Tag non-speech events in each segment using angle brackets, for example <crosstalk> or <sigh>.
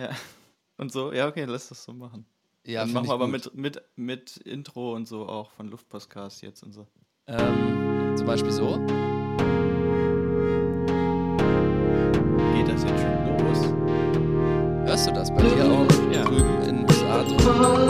Ja. <laughs> Und so, ja, okay, lass das so machen. Ja, Dann machen wir aber gut. mit, mit, mit Intro und so auch von Luftpostcast jetzt und so. Ähm, zum Beispiel so. Geht das jetzt schon los? Hörst du das bei dir auch Ja. drüben in den USA?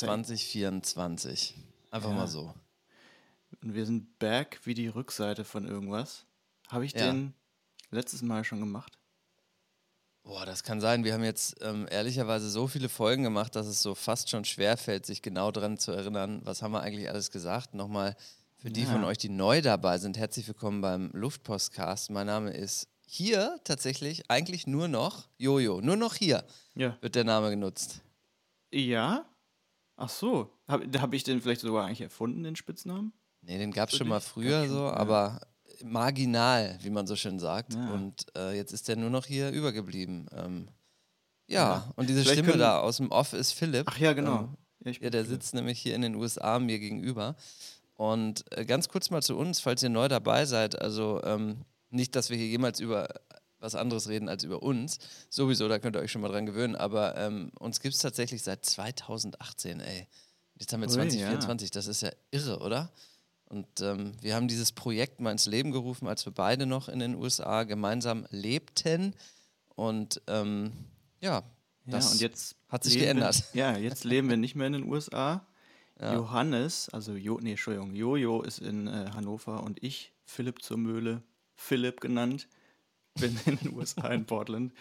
2024. Einfach Ja. mal so. Und wir sind back wie die Rückseite von irgendwas. Habe ich Ja. den letztes Mal schon gemacht? Boah, das kann sein. Wir haben jetzt ähm, ehrlicherweise so viele Folgen gemacht, dass es so fast schon schwerfällt, sich genau dran zu erinnern, was haben wir eigentlich alles gesagt. Nochmal für die Ja. von euch, die neu dabei sind, herzlich willkommen beim Luftpostcast. Mein Name ist hier tatsächlich eigentlich nur noch Jojo. Nur noch hier Ja. wird der Name genutzt. Ja? Ach so. Habe hab ich den vielleicht sogar eigentlich erfunden, den Spitznamen? Nee, den gab es schon mal früher so, ja. aber marginal, wie man so schön sagt. Ja. Und äh, jetzt ist der nur noch hier übergeblieben. Ähm, ja, Ja. und diese Vielleicht Stimme da aus dem Off ist Philipp. Ach ja, genau. Ähm, Ja, der sitzt nämlich hier in den USA mir gegenüber. Und äh, ganz kurz mal zu uns, falls ihr neu dabei seid. Also ähm, nicht, dass wir hier jemals über was anderes reden als über uns. Sowieso, da könnt ihr euch schon mal dran gewöhnen. Aber ähm, uns gibt es tatsächlich seit 2018, ey. Jetzt haben wir Ui, 2024, das ist ja irre, oder? Und ähm, wir haben dieses Projekt mal ins Leben gerufen, als wir beide noch in den USA gemeinsam lebten. Und ähm, ja, Ja, das und jetzt hat sich geändert. Wir, <laughs> ja, jetzt leben wir nicht mehr in den USA. Johannes, also jo, nee, Entschuldigung, Jojo ist in äh, Hannover und ich, Philipp zur Mühle, Philipp genannt, bin in den USA in Portland.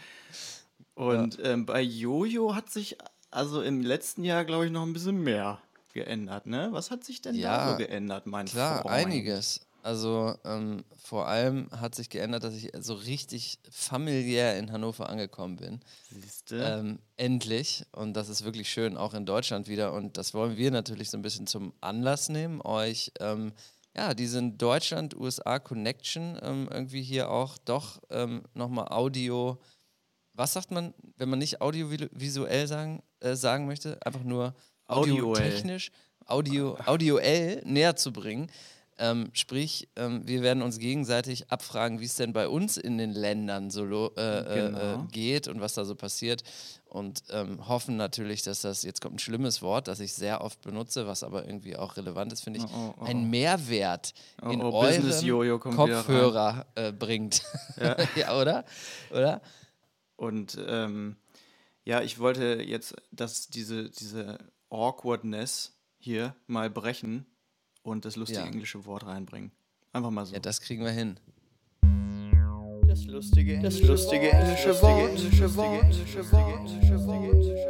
Und ähm, bei Jojo hat sich also im letzten Jahr, glaube ich, noch ein bisschen mehr geändert, ne? Was hat sich denn da Ja, so geändert, mein Klar, Freund? einiges. Also ähm, vor allem hat sich geändert, dass ich so richtig familiär in Hannover angekommen bin. Siehste? Ähm, endlich. Und das ist wirklich schön, auch in Deutschland wieder. Und das wollen wir natürlich so ein bisschen zum Anlass nehmen, euch ähm, ja, diesen Deutschland-USA-Connection ähm, irgendwie hier auch doch ähm, nochmal Audio. Was sagt man, wenn man nicht audiovisuell sagen, äh, sagen möchte? Einfach nur audiotechnisch, audio, audioell näher zu bringen. Ähm, sprich, ähm, wir werden uns gegenseitig abfragen, wie es denn bei uns in den Ländern so lo- äh, äh, Genau. äh, geht und was da so passiert. Und ähm, hoffen natürlich, dass das, jetzt kommt ein schlimmes Wort, das ich sehr oft benutze, was aber irgendwie auch relevant ist, finde ich, Oh, oh, oh, ein Mehrwert Oh, in oh, euren. Kopfhörer äh, bringt. Ja. <laughs> ja, oder? Oder? Und ähm, ja, ich wollte jetzt, dass diese, diese Awkwardness hier mal brechen und das lustige Ja. englische Wort reinbringen. Einfach mal so. Ja, das kriegen wir hin. Das lustige, das lustige englische Wort, englische Wort, englische Wort, englische Wort, englische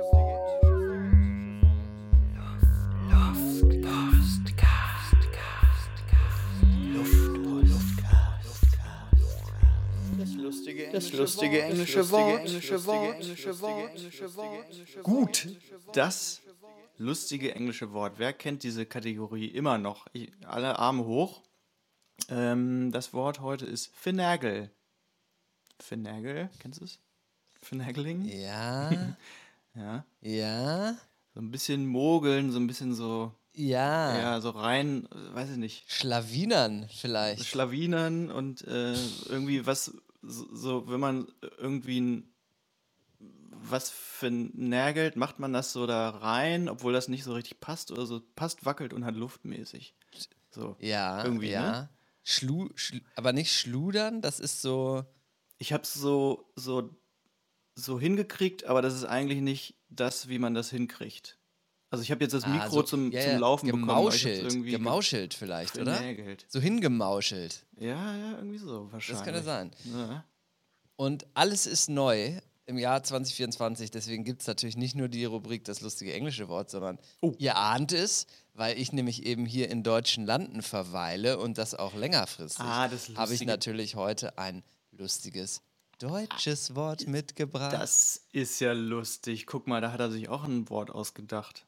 Das lustige, das lustige englische Wort, englische Wort, englische Wort, englische Wort, Gut, das lustige englische Wort. Wer kennt diese Kategorie immer noch? Ich, alle Arme hoch. Ähm, das Wort heute ist Finagle. Finagle, kennst du es? Finagling? Ja, <laughs> Ja. ja, So ein bisschen mogeln, so ein bisschen so, ja. ja, so rein, weiß ich nicht, Schlawinern vielleicht. Schlawinern und äh, irgendwie was, so, so, wenn man irgendwie ein, was vernagelt, macht man das so da rein, obwohl das nicht so richtig passt oder so passt, wackelt und hat luftmäßig. So. ja, irgendwie, ja. ne? Schlu, schlu, aber nicht schludern, das ist so. Ich hab's so, so, so hingekriegt, aber das ist eigentlich nicht das, wie man das hinkriegt. Also ich habe jetzt das Ah, Mikro so- zum, ja, zum ja, Laufen bekommen. Gemauschelt, irgendwie gemauschelt vielleicht, oder? So hingemauschelt. Ja, ja, irgendwie so wahrscheinlich. Das könnte sein. Ja. Und alles ist neu im Jahr 2024. Deswegen gibt es natürlich nicht nur die Rubrik das lustige englische Wort, sondern Oh. ihr ahnt es, weil ich nämlich eben hier in deutschen Landen verweile und das auch längerfristig. Ah, das habe ich natürlich heute ein lustiges deutsches Wort mitgebracht. Das ist ja lustig. Guck mal, da hat er sich auch ein Wort ausgedacht.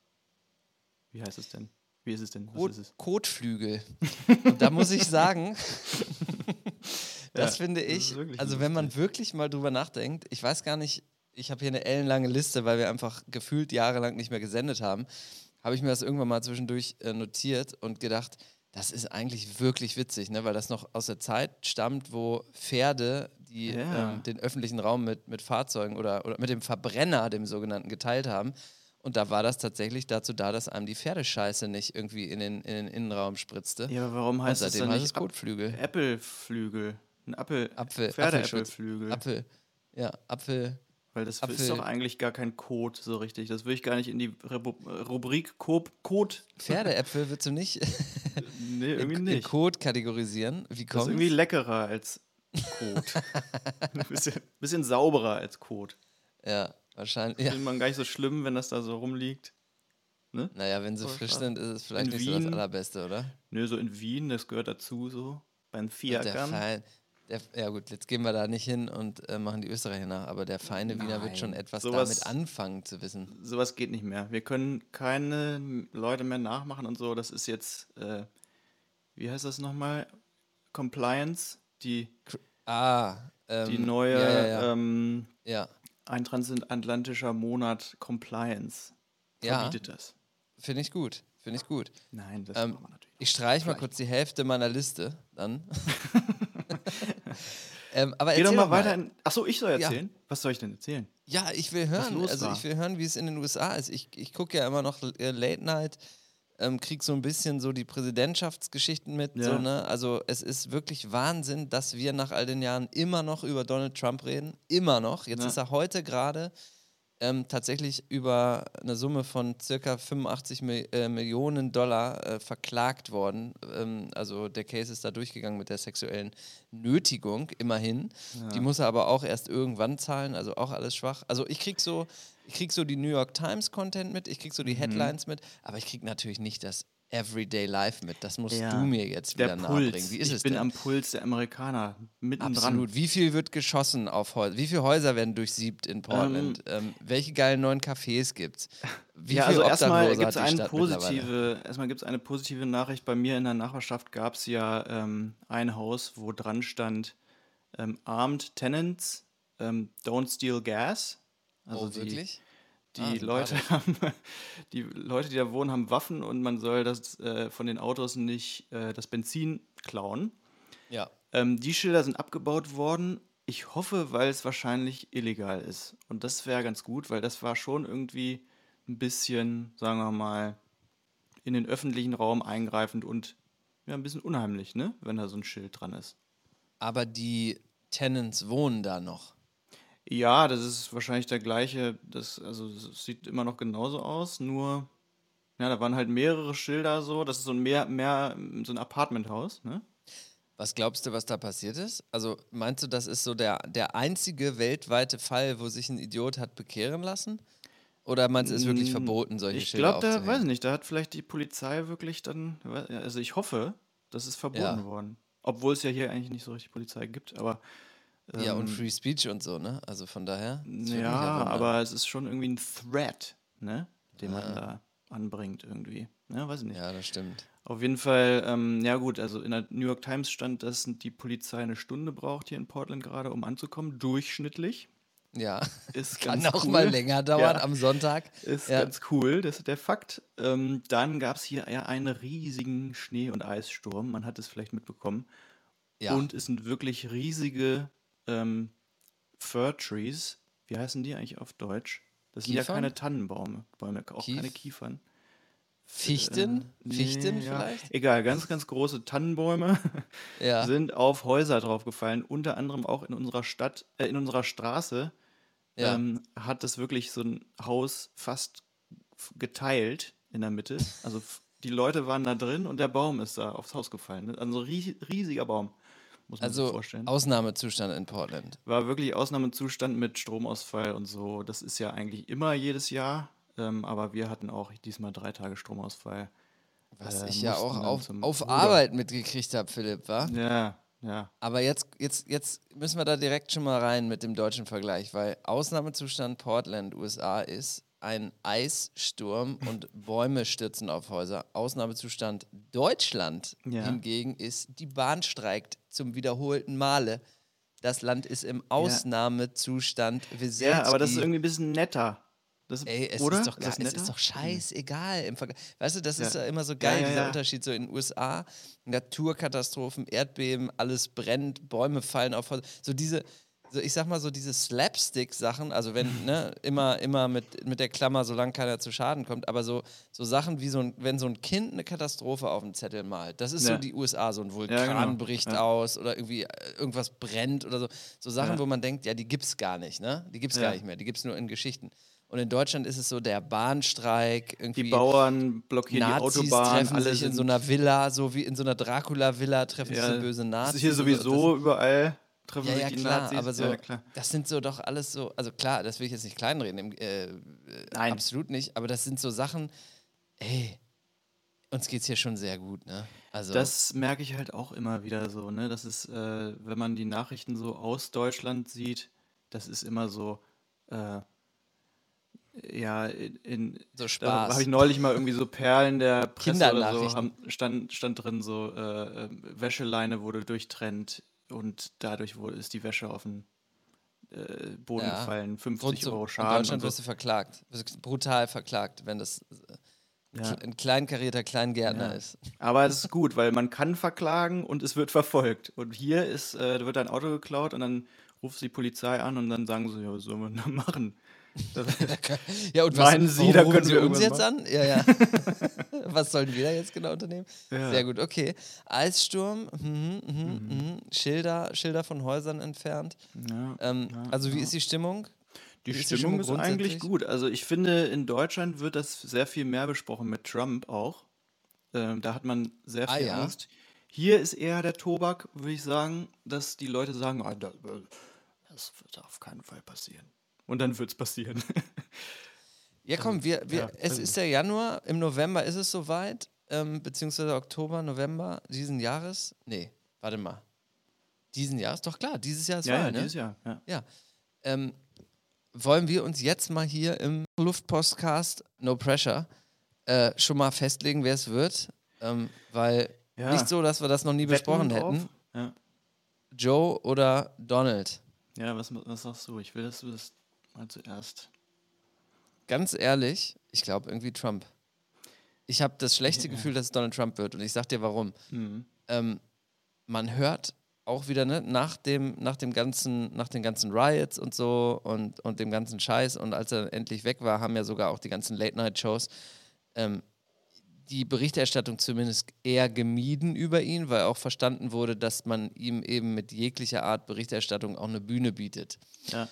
Wie heißt es denn? Wie ist es denn? Was Kot ist es? Kotflügel. <laughs> Und da muss ich sagen, <laughs> das Ja, finde das ich, wirklich also wenn man wirklich mal drüber nachdenkt, ich weiß gar nicht, ich habe hier eine ellenlange Liste, weil wir einfach gefühlt jahrelang nicht mehr gesendet haben, habe ich mir das irgendwann mal zwischendurch äh, notiert und gedacht, das ist eigentlich wirklich witzig, ne? weil das noch aus der Zeit stammt, wo Pferde die Ja. ähm, den öffentlichen Raum mit, mit Fahrzeugen oder, oder mit dem Verbrenner, dem sogenannten, geteilt haben. Und da war das tatsächlich dazu da, dass einem die Pferdescheiße nicht irgendwie in den, in den Innenraum spritzte. Ja, aber warum heißt es seitdem dann heißt nicht es Kotflügel. Äpfelflügel? Ein Apfel, Apfel, Pferdeäpfelflügel. Apfel. Ja, Apfel. Weil das Apfel- ist doch eigentlich gar kein Code so richtig. Das will ich gar nicht in die Rebu Rubrik Code. Code. Pferdeäpfel würdest du nicht <laughs> Nee, irgendwie in nicht. Code kategorisieren. Wie Das ist kommt irgendwie leckerer als Code. <laughs> Ein bisschen, bisschen sauberer als Code. Ja, wahrscheinlich. Ja. Findet man gar nicht so schlimm, wenn das da so rumliegt. Naja, wenn sie Voll frisch sind, ist es vielleicht In nicht so das Wien- Allerbeste, oder? Nö, so in Wien, das gehört dazu so. Beim Fiakern. Der, ja gut, jetzt gehen wir da nicht hin und äh, machen die Österreicher nach, aber der feine Wiener wird schon etwas sowas- damit anfangen zu wissen. Sowas geht nicht mehr. Wir können keine Leute mehr nachmachen und so. Das ist jetzt, äh, wie heißt das nochmal? Compliance. Die, Ah, ähm, die neue, Ja, ja, ja. Ähm, ein transatlantischer Monat Compliance. Ja. Verbietet das. finde ich gut. Finde ich gut. Nein, das Ähm, machen wir natürlich Ich streiche mal kurz die Hälfte meiner Liste dann. <laughs> <laughs> ähm, aber Geh doch mal weiter. In, achso, ich soll Ja. erzählen? Was soll ich denn erzählen? Ja, ich will hören. Also war. ich will hören, wie es in den USA ist. Ich, ich gucke ja immer noch äh, Late Night, ähm, krieg so ein bisschen so die Präsidentschaftsgeschichten mit. Ja. So, ne? Also es ist wirklich Wahnsinn, dass wir nach all den Jahren immer noch über Donald Trump reden. Immer noch. Jetzt Ja. ist er heute gerade ähm, tatsächlich über eine Summe von circa 85 Mil äh, Millionen Dollar äh, verklagt worden. Ähm, also der Case ist da durchgegangen mit der sexuellen Nötigung, immerhin. Die muss er aber auch erst irgendwann zahlen, also auch alles schwach. Also ich krieg so, ich krieg so die New York Times Content mit, ich krieg so die Headlines mit, aber ich krieg natürlich nicht das Everyday Life mit. Das musst Ja. du mir jetzt Der wieder nahebringen. Puls. Wie ist ich es bin denn? am Puls der Amerikaner. Mittendran. Absolut. Wie viel wird geschossen auf Häuser? Wie viele Häuser werden durchsiebt in Portland? Ähm, welche geilen neuen Cafés gibt's? Wie ja, also erstmal gibt es eine positive, erstmal gibt's eine positive Nachricht. Bei mir in der Nachbarschaft gab es ja ähm, ein Haus, wo dran stand ähm, Armed Tenants, ähm, Don't Steal Gas. Also oh, wirklich? Die Ah, Leute <laughs> haben, die Leute, die da wohnen, haben Waffen und man soll das äh, von den Autos nicht äh, das Benzin klauen. Ja. Ähm, die Schilder sind abgebaut worden. Ich hoffe, weil es wahrscheinlich illegal ist. Und das wäre ganz gut, weil das war schon irgendwie ein bisschen, sagen wir mal, in den öffentlichen Raum eingreifend und ja, ein bisschen unheimlich, ne? Wenn da so ein Schild dran ist. Aber die Tenants wohnen da noch. Ja, das ist wahrscheinlich der gleiche, das, also es sieht immer noch genauso aus, nur, ja, da waren halt mehrere Schilder so, das ist so ein mehr, mehr, so ein Apartmenthaus, ne? Was glaubst du, was da passiert ist? Also meinst du, das ist so der, der einzige weltweite Fall, wo sich ein Idiot hat bekehren lassen? Oder meinst du, es ist wirklich Mm, verboten, solche Ich Schilder glaube, da, aufzuhängen? weiß ich nicht, da hat vielleicht die Polizei wirklich dann, also ich hoffe, das ist verboten Ja. worden. Obwohl es ja hier eigentlich nicht so richtig Polizei gibt, aber. Ja, und ähm, Free Speech und so, ne? Also von daher. Ja, aber es ist schon irgendwie ein Threat, ne? Den man da anbringt irgendwie. Ja, weiß ich nicht. Ja, das stimmt. Auf jeden Fall, ähm, ja gut, also in der New York Times stand, dass die Polizei eine Stunde braucht hier in Portland gerade, um anzukommen, durchschnittlich. Ja. <laughs> Ist Kann auch cool. mal länger dauern Ja. am Sonntag. Ist Ja. ganz cool, das ist der Fakt. Ähm, dann gab es hier ja einen riesigen Schnee- und Eissturm, man hat es vielleicht mitbekommen. Ja. Und es sind wirklich riesige ähm, Fir Trees. Wie heißen die eigentlich auf Deutsch? Das sind ja keine Tannenbäume, Bäume, auch Kief- keine Kiefern. Fichten? Äh, Fichten nee, ja. vielleicht? Egal, ganz, ganz große Tannenbäume <laughs> Ja. sind auf Häuser draufgefallen, unter anderem auch in unserer Stadt, äh, in unserer Straße Ja. ähm, hat das wirklich so ein Haus fast geteilt in der Mitte. Also die Leute waren da drin und der Baum ist da aufs Haus gefallen. Also ein rie- riesiger Baum, muss man sich Also vorstellen. Ausnahmezustand in Portland. War wirklich Ausnahmezustand mit Stromausfall und so. Das ist ja eigentlich immer jedes Jahr. Ähm, aber wir hatten auch diesmal drei Tage Stromausfall. Was Äh, ich ja auch auf, auf. Arbeit mitgekriegt habe, Philipp, war. Ja, ja. Aber jetzt, jetzt, jetzt müssen wir da direkt schon mal rein mit dem deutschen Vergleich, weil Ausnahmezustand Portland, USA ist ein Eissturm und Bäume stürzen auf Häuser. Ausnahmezustand Deutschland Ja. hingegen ist, die Bahn streikt zum wiederholten Male. Das Land ist im Ausnahmezustand. Ja, aber das ist irgendwie ein bisschen netter. Das, Ey, es oder? ist doch, gar, das es ist doch scheißegal im Vergleich. Weißt du, das ist Ja. ja immer so geil, Ja, ja, dieser ja. Unterschied. So in den USA, Naturkatastrophen, Erdbeben, alles brennt, Bäume fallen auf. Häuser. So diese, so ich sag mal so diese Slapstick-Sachen, also wenn, ne, immer, immer mit, mit der Klammer, solange keiner zu Schaden kommt, aber so, so Sachen wie so ein, wenn so ein Kind eine Katastrophe auf dem Zettel malt, das ist so Ja. die USA, so ein Vulkan genau. bricht Ja. aus oder irgendwie äh, irgendwas brennt oder so. So Sachen, Ja. wo man denkt, ja, die gibt's gar nicht, ne? Die gibt's Ja. gar nicht mehr, die gibt's nur in Geschichten. Und in Deutschland ist es so der Bahnstreik, irgendwie Die Bauern blockieren Nazis die Autobahn, treffen alle sich in so einer Villa, so wie in so einer Dracula-Villa treffen sich ja, so böse das Nazis. ist hier so. sowieso überall treffen Ja, sich ja, die klar, Nazis. aber so, ja, klar. das sind so doch alles so, also klar, das will ich jetzt nicht kleinreden, im, äh, Nein. absolut nicht, aber das sind so Sachen, ey, uns geht's hier schon sehr gut, ne? Also, Das merke ich halt auch immer wieder so, ne? Das ist, äh, wenn man die Nachrichten so aus Deutschland sieht, das ist immer so, äh, ja, in, in so da Spaß. habe ich neulich mal irgendwie so Perlen der Presse oder so, haben, stand, stand drin so, äh, äh, Wäscheleine wurde durchtrennt und dadurch wurde, ist die Wäsche auf den äh, Boden Ja. gefallen, 50 Grund zu, Euro in Schaden Deutschland und wirst so. du verklagt, wirst brutal verklagt, wenn das äh, Ja. ein kleinkarierter Kleingärtner Ja. ist. <laughs> Aber es ist gut, weil man kann verklagen und es wird verfolgt. Und hier ist, äh, da wird ein Auto geklaut und dann ruft die Polizei an und dann sagen sie, ja, was wir denn da machen? <laughs> Ja, und Meinen was, Sie, warum da können Sie wir uns jetzt an? Ja, ja. <laughs> was sollen wir da jetzt genau unternehmen? Ja. Sehr gut, okay. Eissturm, mhm, mhm, mhm. Schilder, Schilder von Häusern entfernt. ja. Ähm, Ja, also wie ist die Stimmung? Die ist die Stimmung Stimmung ist eigentlich gut. Also ich finde, in Deutschland wird das sehr viel mehr besprochen mit Trump auch. Ähm, da hat man sehr Ah, viel ja? Angst. Hier ist eher der Tobak, würde ich sagen, dass die Leute sagen, ah, das, das wird auf keinen Fall passieren. Und dann wird es passieren. <laughs> Ja, komm, wir, wir, ja, es also- ist der Januar, im November ist es soweit, ähm, beziehungsweise Oktober, November diesen Jahres. Nee, warte mal. Diesen Jahres? Doch klar, dieses Jahr ist ja, Wahl, ja, ne? dieses Jahr. Ja. Ja. Ähm, wollen wir uns jetzt mal hier im Luftpostcast No Pressure äh, schon mal festlegen, wer es wird? Ähm, weil Ja. nicht so, dass wir das noch nie besprochen Wetten drauf? hätten. Ja. Joe oder Donald? Ja, was, was sagst du? Ich will, dass du das mal zuerst. Ganz ehrlich, ich glaube irgendwie Trump. Ich habe das schlechte Gefühl, dass es Donald Trump wird und ich sag dir warum. Mhm. ähm, man hört auch wieder ne, nach, dem, nach, dem ganzen, nach den ganzen Riots und so und, und dem ganzen Scheiß und als er endlich weg war, haben ja sogar auch die ganzen Late-Night-Shows ähm, die Berichterstattung zumindest eher gemieden über ihn, weil auch verstanden wurde, dass man ihm eben mit jeglicher Art Berichterstattung auch eine Bühne bietet. Ja.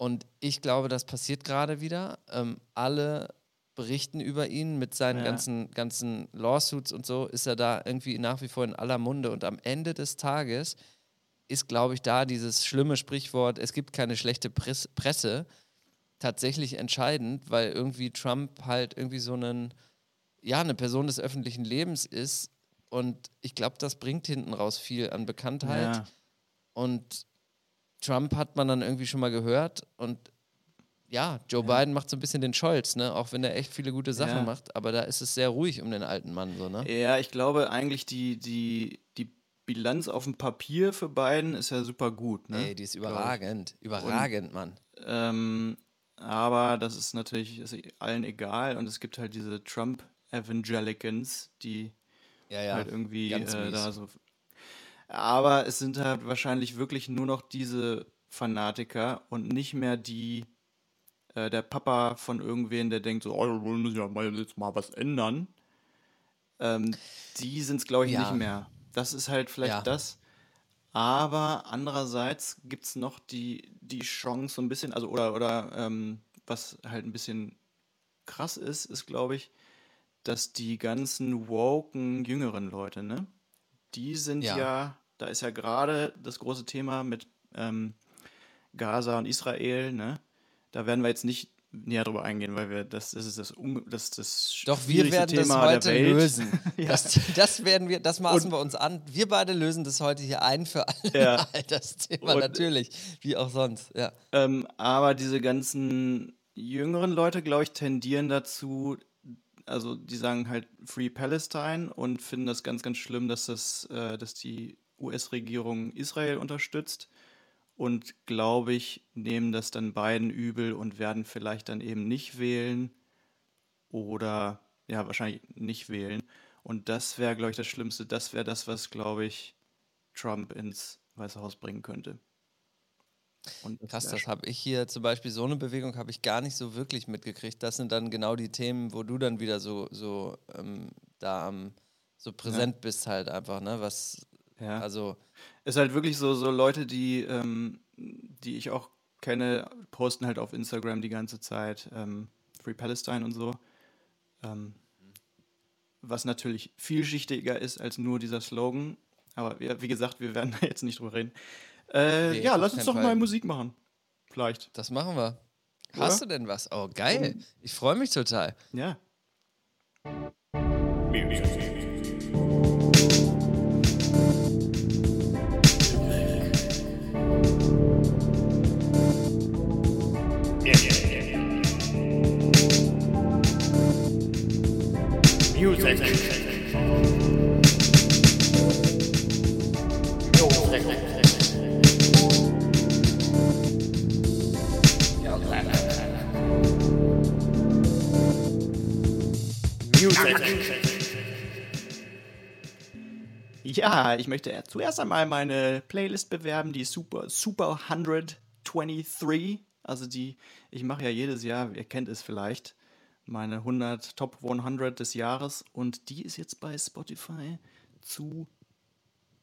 Und ich glaube, das passiert gerade wieder. Ähm, alle berichten über ihn mit seinen Ja. ganzen, ganzen Lawsuits und so, ist er da irgendwie nach wie vor in aller Munde. Und am Ende des Tages ist, glaube ich, da dieses schlimme Sprichwort, es gibt keine schlechte Press Presse, tatsächlich entscheidend, weil irgendwie Trump halt irgendwie so einen, ja, eine Person des öffentlichen Lebens ist. Und ich glaube, das bringt hinten raus viel an Bekanntheit. Ja. Und Trump hat man dann irgendwie schon mal gehört. Und ja, Joe Biden macht so ein bisschen den Scholz, ne? Auch wenn er echt viele gute Sachen Ja. macht. Aber da ist es sehr ruhig um den alten Mann, so, ne? Ja, ich glaube eigentlich die, die, die Bilanz auf dem Papier für Biden ist ja super gut. Ne? Ey, die ist überragend. Überragend, Mann. Ähm, aber das ist natürlich ist allen egal und es gibt halt diese Trump-Evangelicans, die Ja, ja. halt irgendwie äh, da so. Aber es sind halt wahrscheinlich wirklich nur noch diese Fanatiker und nicht mehr die, äh, der Papa von irgendwen, der denkt so, oh, wir müssen ja mal jetzt mal was ändern. Ähm, die sind es, glaube ich, Ja. nicht mehr. Das ist halt vielleicht Ja. das. Aber andererseits gibt es noch die, die Chance so ein bisschen, also oder, oder ähm, was halt ein bisschen krass ist, ist, glaube ich, dass die ganzen woken jüngeren Leute, ne? Die sind ja, Ja. Da ist ja gerade das große Thema mit ähm, Gaza und Israel, ne? Da werden wir jetzt nicht näher drüber eingehen, weil wir das, das ist das, das, das Doch wir werden das Thema der heute lösen. <laughs> Ja. das, das werden wir, das maßen Und- wir uns an. Wir beide lösen das heute hier ein für alle Ja. <laughs> Das Thema Und- natürlich, wie auch sonst. Ja. Ähm, aber diese ganzen jüngeren Leute, glaube ich, tendieren dazu, also die sagen halt Free Palestine und finden das ganz, ganz schlimm, dass das, äh, dass die US-Regierung Israel unterstützt und glaube ich, nehmen das dann beiden übel und werden vielleicht dann eben nicht wählen oder ja, wahrscheinlich nicht wählen. Und das wäre, glaube ich, das Schlimmste. Das wäre das, was, glaube ich, Trump ins Weiße Haus bringen könnte. Und Krass, das habe ich hier zum Beispiel, so eine Bewegung habe ich gar nicht so wirklich mitgekriegt. Das sind dann genau die Themen, wo du dann wieder so, so ähm, da am so präsent bist halt einfach, ne? Was, Ja. also, Ist halt wirklich so, so Leute, die, ähm, die ich auch kenne, posten halt auf Instagram die ganze Zeit ähm, Free Palestine und so. Ähm, was natürlich vielschichtiger ist als nur dieser Slogan. Aber ja, wie gesagt, wir werden <laughs> da jetzt nicht drüber reden. Äh, Nee, ja, lass uns doch Fall. mal Musik machen. Vielleicht. das machen wir. Hast du denn was? Oh, geil. Ich freue mich total. Ja. Ja, ich möchte zuerst einmal meine Playlist bewerben, die Super, Super 123. Also die, ich mache ja jedes Jahr, ihr kennt es vielleicht, meine 100 Top 100 des Jahres und die ist jetzt bei Spotify zu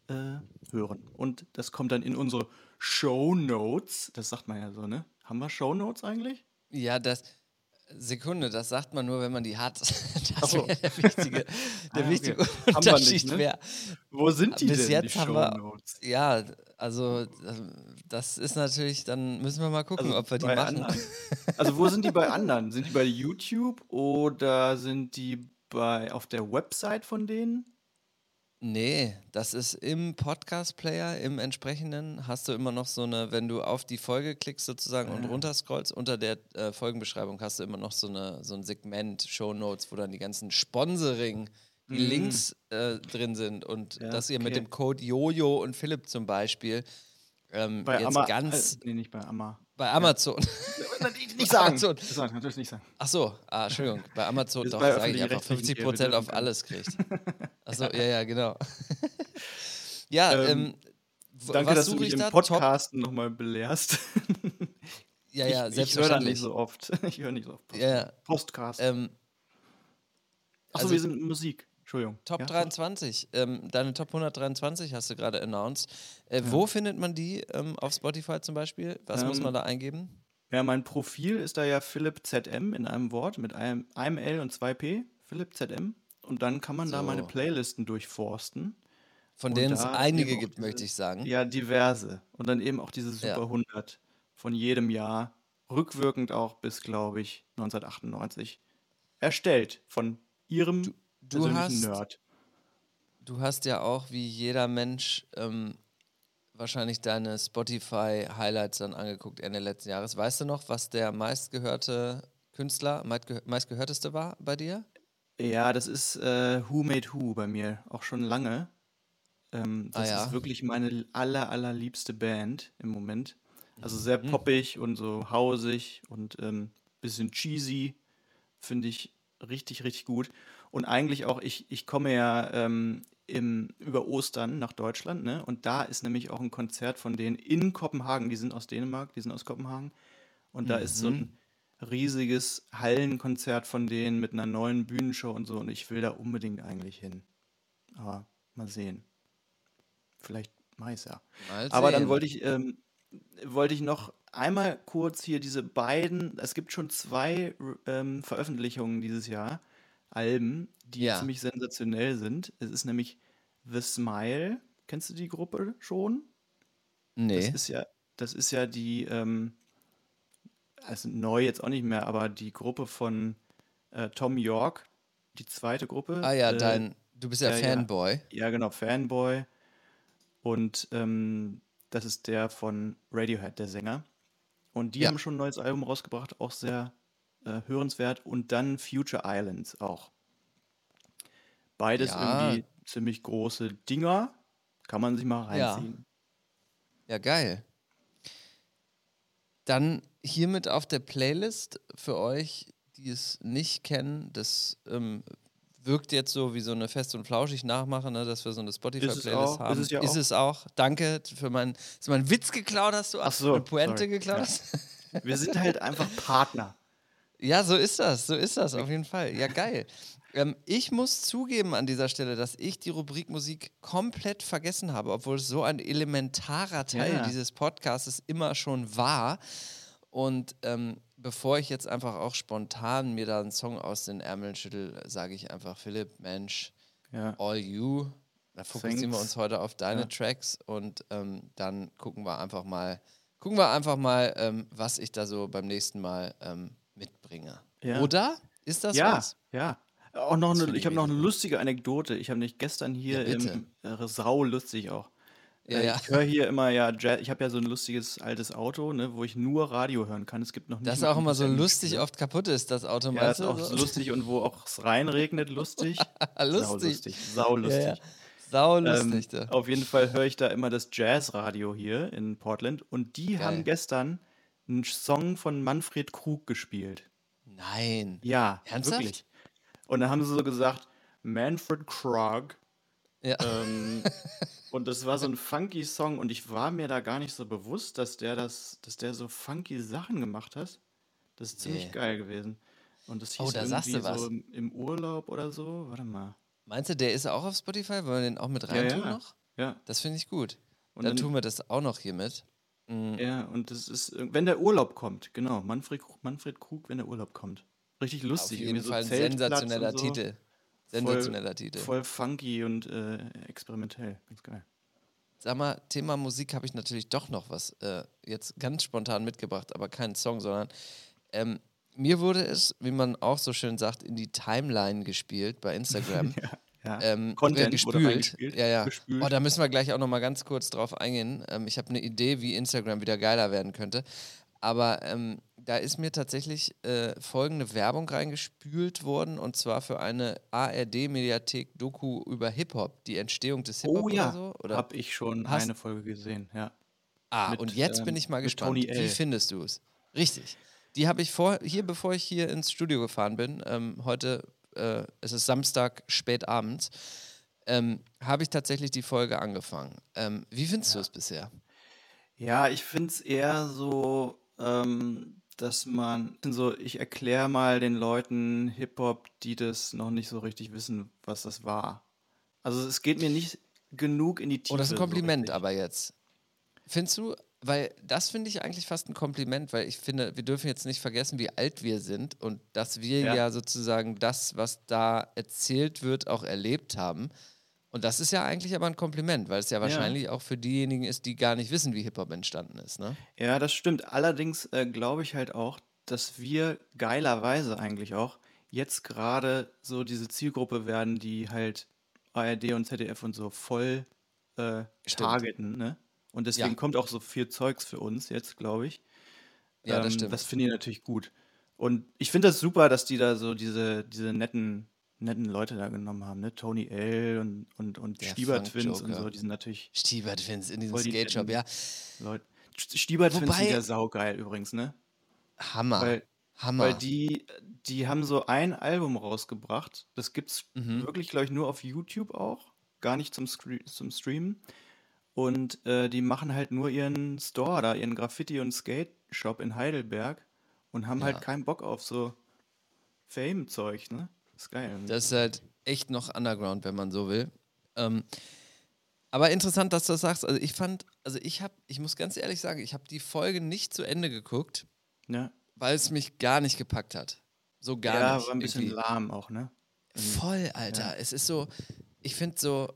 äh, hören. Und das kommt dann in unsere Show Notes. Das sagt man ja so, ne? Haben wir Show Notes eigentlich? Ja, das. Sekunde, das sagt man nur, wenn man die hat. <laughs> Das so. der wichtige, <laughs> der Ah, wichtige okay. Haben wir Unterschied. nicht, ne? Wo sind die Bis denn, jetzt die haben Show wir-? Ja, also das ist natürlich, dann müssen wir mal gucken, ob wir die machen. Anderen. <laughs> Also wo sind die bei anderen? Sind die bei YouTube oder sind die bei auf der Website von denen? Nee, das ist im Podcast-Player, im entsprechenden, hast du immer noch so eine, wenn du auf die Folge klickst sozusagen und runterscrollst, unter der äh, Folgenbeschreibung hast du immer noch so, eine, so ein Segment, Show Notes, wo dann die ganzen Sponsoring, die Links äh, drin sind und Mhm. Ja, dass ihr mit okay. dem Code Jojo und Philipp zum Beispiel ähm, Bei jetzt Ama ganz äh, nee, nicht bei Amma. bei Amazon. <laughs> <laughs> Nicht sagen. Amazon. Nicht sagen, natürlich nicht sagen. Ach so, ah, Entschuldigung, bei Amazon Ist doch, bei sage ich einfach öffentlich-rechtlichen 50 Prozent auf alles kriegt. <laughs> Ach so, ja, ja, genau. ja, ähm, Ähm, Danke, was dass du mich ich im da? Top, Podcasten nochmal belehrst. ja, ja, ich, ich höre da nicht selbstverständlich. so oft. Ich höre nicht so oft. Post Ja, ja. Postcast. Ähm, Achso, also- wir sind Musik. Entschuldigung. Top ja? 23, ähm, deine Top 123 hast du gerade announced. Äh, Wo findet man die ähm, auf Spotify zum Beispiel? Was muss Ähm, man da eingeben? Ja, mein Profil ist da ja Philipp ZM in einem Wort mit einem, einem L und zwei P. Philipp ZM. Und dann kann man da meine So. Playlisten durchforsten. Von denen es einige gibt, möchte ich sagen. Ja, diverse. Und dann eben auch diese Super Ja. 100 von jedem Jahr. Rückwirkend auch bis, glaube ich, 1998. Erstellt von ihrem du persönlichen hast- Nerd. Du hast ja auch wie jeder Mensch ähm, wahrscheinlich deine Spotify-Highlights dann angeguckt Ende letzten Jahres. Weißt du noch, was der meistgehörte Künstler, meistge- meistgehörteste war bei dir? Ja, das ist äh, Who Made Who bei mir, auch schon lange. Ähm, Ah das ja. ist wirklich meine aller, allerliebste Band im Moment. Also sehr poppig und so hausig und ähm, bisschen cheesy. Finde ich richtig, richtig gut. Und eigentlich auch, ich, ich komme ja ähm, im, über Ostern nach Deutschland, ne? Und da ist nämlich auch ein Konzert von denen in Kopenhagen. Die sind aus Dänemark, die sind aus Kopenhagen. Und da ist so ein riesiges Hallenkonzert von denen mit einer neuen Bühnenshow und so. Und ich will da unbedingt eigentlich hin. Aber mal sehen. Vielleicht Mais, ja. Mal Aber dann wollte ich, ähm, wollte ich noch einmal kurz hier diese beiden, es gibt schon zwei ähm, Veröffentlichungen dieses Jahr, Alben, die Ja. ziemlich sensationell sind. Es ist nämlich The Smile. Kennst du die Gruppe schon? Das Nee. ist ja, das ist ja die, ähm, also neu jetzt auch nicht mehr, aber die Gruppe von äh, Tom York, die zweite Gruppe. Ah ja, äh, dein, du bist ja, ja, ja. Fanboy. Ja, genau, Fanboy. Und ähm, das ist der von Radiohead, der Sänger. Und die Ja. haben schon ein neues Album rausgebracht, auch sehr äh, hörenswert. Und dann Future Islands auch. Beides Ja. irgendwie ziemlich große Dinger. Kann man sich mal Ja. reinziehen. Ja, geil. Dann hiermit auf der Playlist für euch, die es nicht kennen, das ähm, wirkt jetzt so wie so eine fest und flauschig Nachmache, ne, dass wir so eine Spotify-Playlist haben. ist es ja ist auch. es auch. Danke für meinen. Ist mein Witz geklaut hast du? Ach so, Eine Pointe sorry. geklaut Ja. hast? Wir sind halt einfach Partner. Ja, so ist das, so ist das auf jeden Fall. Ja, geil. <laughs> Ähm, ich muss zugeben an dieser Stelle, dass ich die Rubrik Musik komplett vergessen habe, obwohl es so ein elementarer Teil Ja. dieses Podcasts immer schon war. Und ähm, bevor ich jetzt einfach auch spontan mir da einen Song aus den Ärmeln schüttel, sage ich einfach, Philipp, Mensch, Ja. All You. Da fokussieren wir Thanks. uns heute auf deine Ja. Tracks und ähm, dann gucken wir einfach mal, gucken wir einfach mal, ähm, was ich da so beim nächsten Mal ähm, mitbringe. Ja. Oder? Ist das ja, was? ja. Auch noch Das eine, ich habe noch eine lustige Anekdote. Ich habe nicht gestern hier Ja, im äh, Sau lustig auch. Ja, Äh, ja. Ich höre hier immer ja Jazz. Ich habe ja so ein lustiges altes Auto, ne, wo ich nur Radio hören kann. Es gibt noch nicht Das auch immer so lustig oft kaputt ist, das Auto, Ja, meinst ist auch So- lustig und wo auch es reinregnet, lustig. <laughs> Sau lustig. Sau lustig. Ja, ja. Sau Ähm, lustig. da. auf jeden Fall höre ich da immer das Jazzradio hier in Portland und die Geil. haben gestern einen Song von Manfred Krug gespielt. Nein. Ja, Ernsthaft? wirklich. Und dann haben sie so gesagt, Manfred Krug. Ja. Ähm, <laughs> und das war so ein funky Song und ich war mir da gar nicht so bewusst, dass der das, dass der so funky Sachen gemacht hat. Das ist ziemlich Nee. geil gewesen. Und das hieß Oh, da irgendwie du was. so im, im Urlaub oder so. Warte mal. Meinst du, der ist auch auf Spotify? Wollen wir den auch mit Ja, reintun ja. noch? Ja. Das finde ich gut. Und dann, dann- tun wir das auch noch hier mit. Mhm. Ja, und das ist, äh, wenn der Urlaub kommt, genau. Manfred, Manfred Krug, wenn der Urlaub kommt. Richtig Auf lustig. jeden irgendwie so Fall ein sensationeller so. Titel. Sensationeller Titel. Voll funky und äh, experimentell. Ganz geil. Sag mal, Thema Musik habe ich natürlich doch noch was äh, jetzt ganz spontan mitgebracht, aber keinen Song, sondern ähm, mir wurde es, wie man auch so schön sagt, in die Timeline gespielt bei Instagram. <laughs> Ja. Ähm, Content gespült. Ja, ja. gespült. Oh, da müssen wir gleich auch noch mal ganz kurz drauf eingehen. Ähm, ich habe eine Idee, wie Instagram wieder geiler werden könnte. Aber ähm, da ist mir tatsächlich äh, folgende Werbung reingespült worden und zwar für eine ARD-Mediathek-Doku über Hip-Hop, die Entstehung des Hip-Hop Oh ja, oder so. Oder? habe ich schon Hast- eine Folge gesehen, ja. Ah, Mit, und jetzt bin ähm, ich mal gespannt. Wie findest du es? Richtig. Die habe ich vor, hier, bevor ich hier ins Studio gefahren bin, ähm, heute, äh, es ist Samstag, spät abends, ähm, habe ich tatsächlich die Folge angefangen. Ähm, wie findest du es bisher? Ja, ich finde es eher so, ähm, dass man, so, ich erkläre mal den Leuten Hip-Hop, die das noch nicht so richtig wissen, was das war. Also es geht mir nicht genug in die Tiefe. Oh, das ist ein so Kompliment richtig. aber jetzt. Findest du, weil das finde ich eigentlich fast ein Kompliment, weil ich finde, wir dürfen jetzt nicht vergessen, wie alt wir sind und dass wir ja, Ja. sozusagen das, was da erzählt wird, auch erlebt haben. Und das ist ja eigentlich aber ein Kompliment, weil es ja wahrscheinlich auch für diejenigen ist, die gar nicht wissen, wie Hip-Hop entstanden ist. Ne? Ja, das stimmt. Allerdings äh, glaube ich halt auch, dass wir geilerweise eigentlich auch jetzt gerade so diese Zielgruppe werden, die halt ARD und ZDF und so voll äh, targeten, ne? Und deswegen Ja. kommt auch so viel Zeugs für uns jetzt, glaube ich. Ja, das Ähm, stimmt. Das finde ich natürlich gut. Und ich finde das super, dass die da so diese, diese netten, netten Leute da genommen haben, ne? Tony L. und, und, und Stieber Twins und so, die sind natürlich Stiebert Fins in diesem Skate Shop, ja. Leute. Stieber Twins Wobei- sind ja saugeil übrigens, ne? Hammer. Weil, Hammer. weil die, die haben so ein Album rausgebracht. Das gibt's Mhm. wirklich, glaube ich, nur auf YouTube auch. Gar nicht zum, Scre zum Streamen. Und äh, die machen halt nur ihren Store da, ihren Graffiti- und Skate-Shop in Heidelberg und haben Ja. halt keinen Bock auf so Fame-Zeug, ne? ist geil. Das ist halt echt noch Underground, wenn man so will. Ähm, Aber interessant, dass du das sagst. Also ich fand, also ich habe, ich muss ganz ehrlich sagen, ich habe die Folge nicht zu Ende geguckt, Ja, weil es mich gar nicht gepackt hat. So gar ja nicht. war ein bisschen irgendwie. lahm auch, ne? Voll, Alter. Es ist so, ich finde so,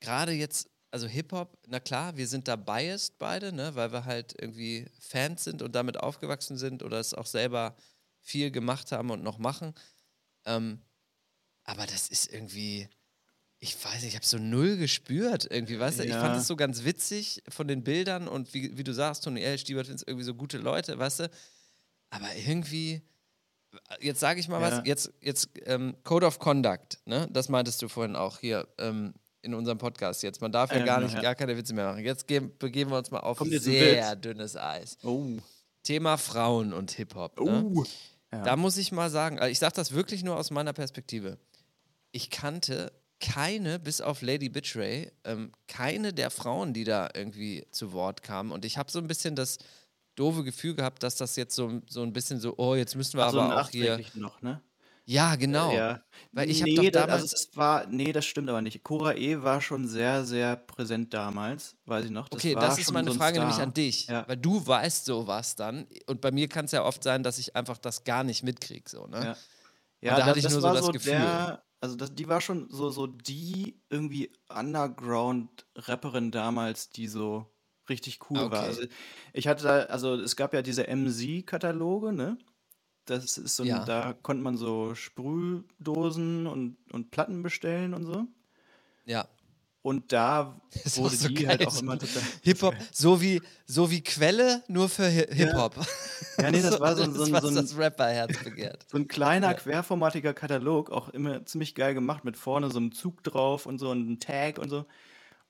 gerade jetzt, also Hip-Hop, na klar, wir sind da biased beide, ne, weil wir halt irgendwie Fans sind und damit aufgewachsen sind oder es auch selber viel gemacht haben und noch machen. Ähm, aber das ist irgendwie, ich weiß nicht, ich habe so null gespürt irgendwie, weißt du? Ich fand es so ganz witzig von den Bildern und wie, wie du sagst, Tony L. Stiebert sind irgendwie so gute Leute, weißt du? Aber irgendwie, jetzt sage ich mal Ja. was, jetzt, jetzt ähm, Code of Conduct, ne? Das meintest du vorhin auch hier ähm, in unserem Podcast jetzt. Man darf ja gar genau, nicht, gar keine Witze mehr machen. Jetzt geben, begeben wir uns mal auf sehr dünnes Eis. Oh. Thema Frauen und Hip-Hop. Ne? Oh. Ja. Da muss ich mal sagen, also ich sage das wirklich nur aus meiner Perspektive. Ich kannte keine, bis auf Lady Bitchray, ähm, keine der Frauen, die da irgendwie zu Wort kamen. Und ich habe so ein bisschen das doofe Gefühl gehabt, dass das jetzt so, so ein bisschen so, oh, jetzt müssen wir also aber auch hier. noch, ne? Ja, genau. Ja. Weil ich nee, doch da- damals- also es war, nee, das stimmt aber nicht. Cora E war schon sehr, sehr präsent damals, weiß ich noch. Das Okay, war das ist meine so ein Frage Star. nämlich an dich, Ja. weil du weißt sowas dann und bei mir kann es ja oft sein, dass ich einfach das gar nicht mitkriege, so, ne? Ja. Und da hatte ich nur so das Gefühl. Der, also das, die war schon so, so die irgendwie Underground-Rapperin damals, die so richtig cool Okay. war. Also ich hatte da, also es gab ja diese MZ-Kataloge, ne? Das ist so, ein- Ja. da konnte man so Sprühdosen und, und Platten bestellen und so. Ja. Und da <laughs> wurde so die geil, halt auch immer total. <laughs> Hip-Hop, so wie, so wie Quelle, nur für Hi- Hip-Hop. Ja, <laughs> nee, das war so, ein- so, was so, ein, das Rapperherz begehrt. so ein kleiner, querformatiger Katalog, auch immer ziemlich geil gemacht, mit vorne so einem Zug drauf und so einem Tag und so.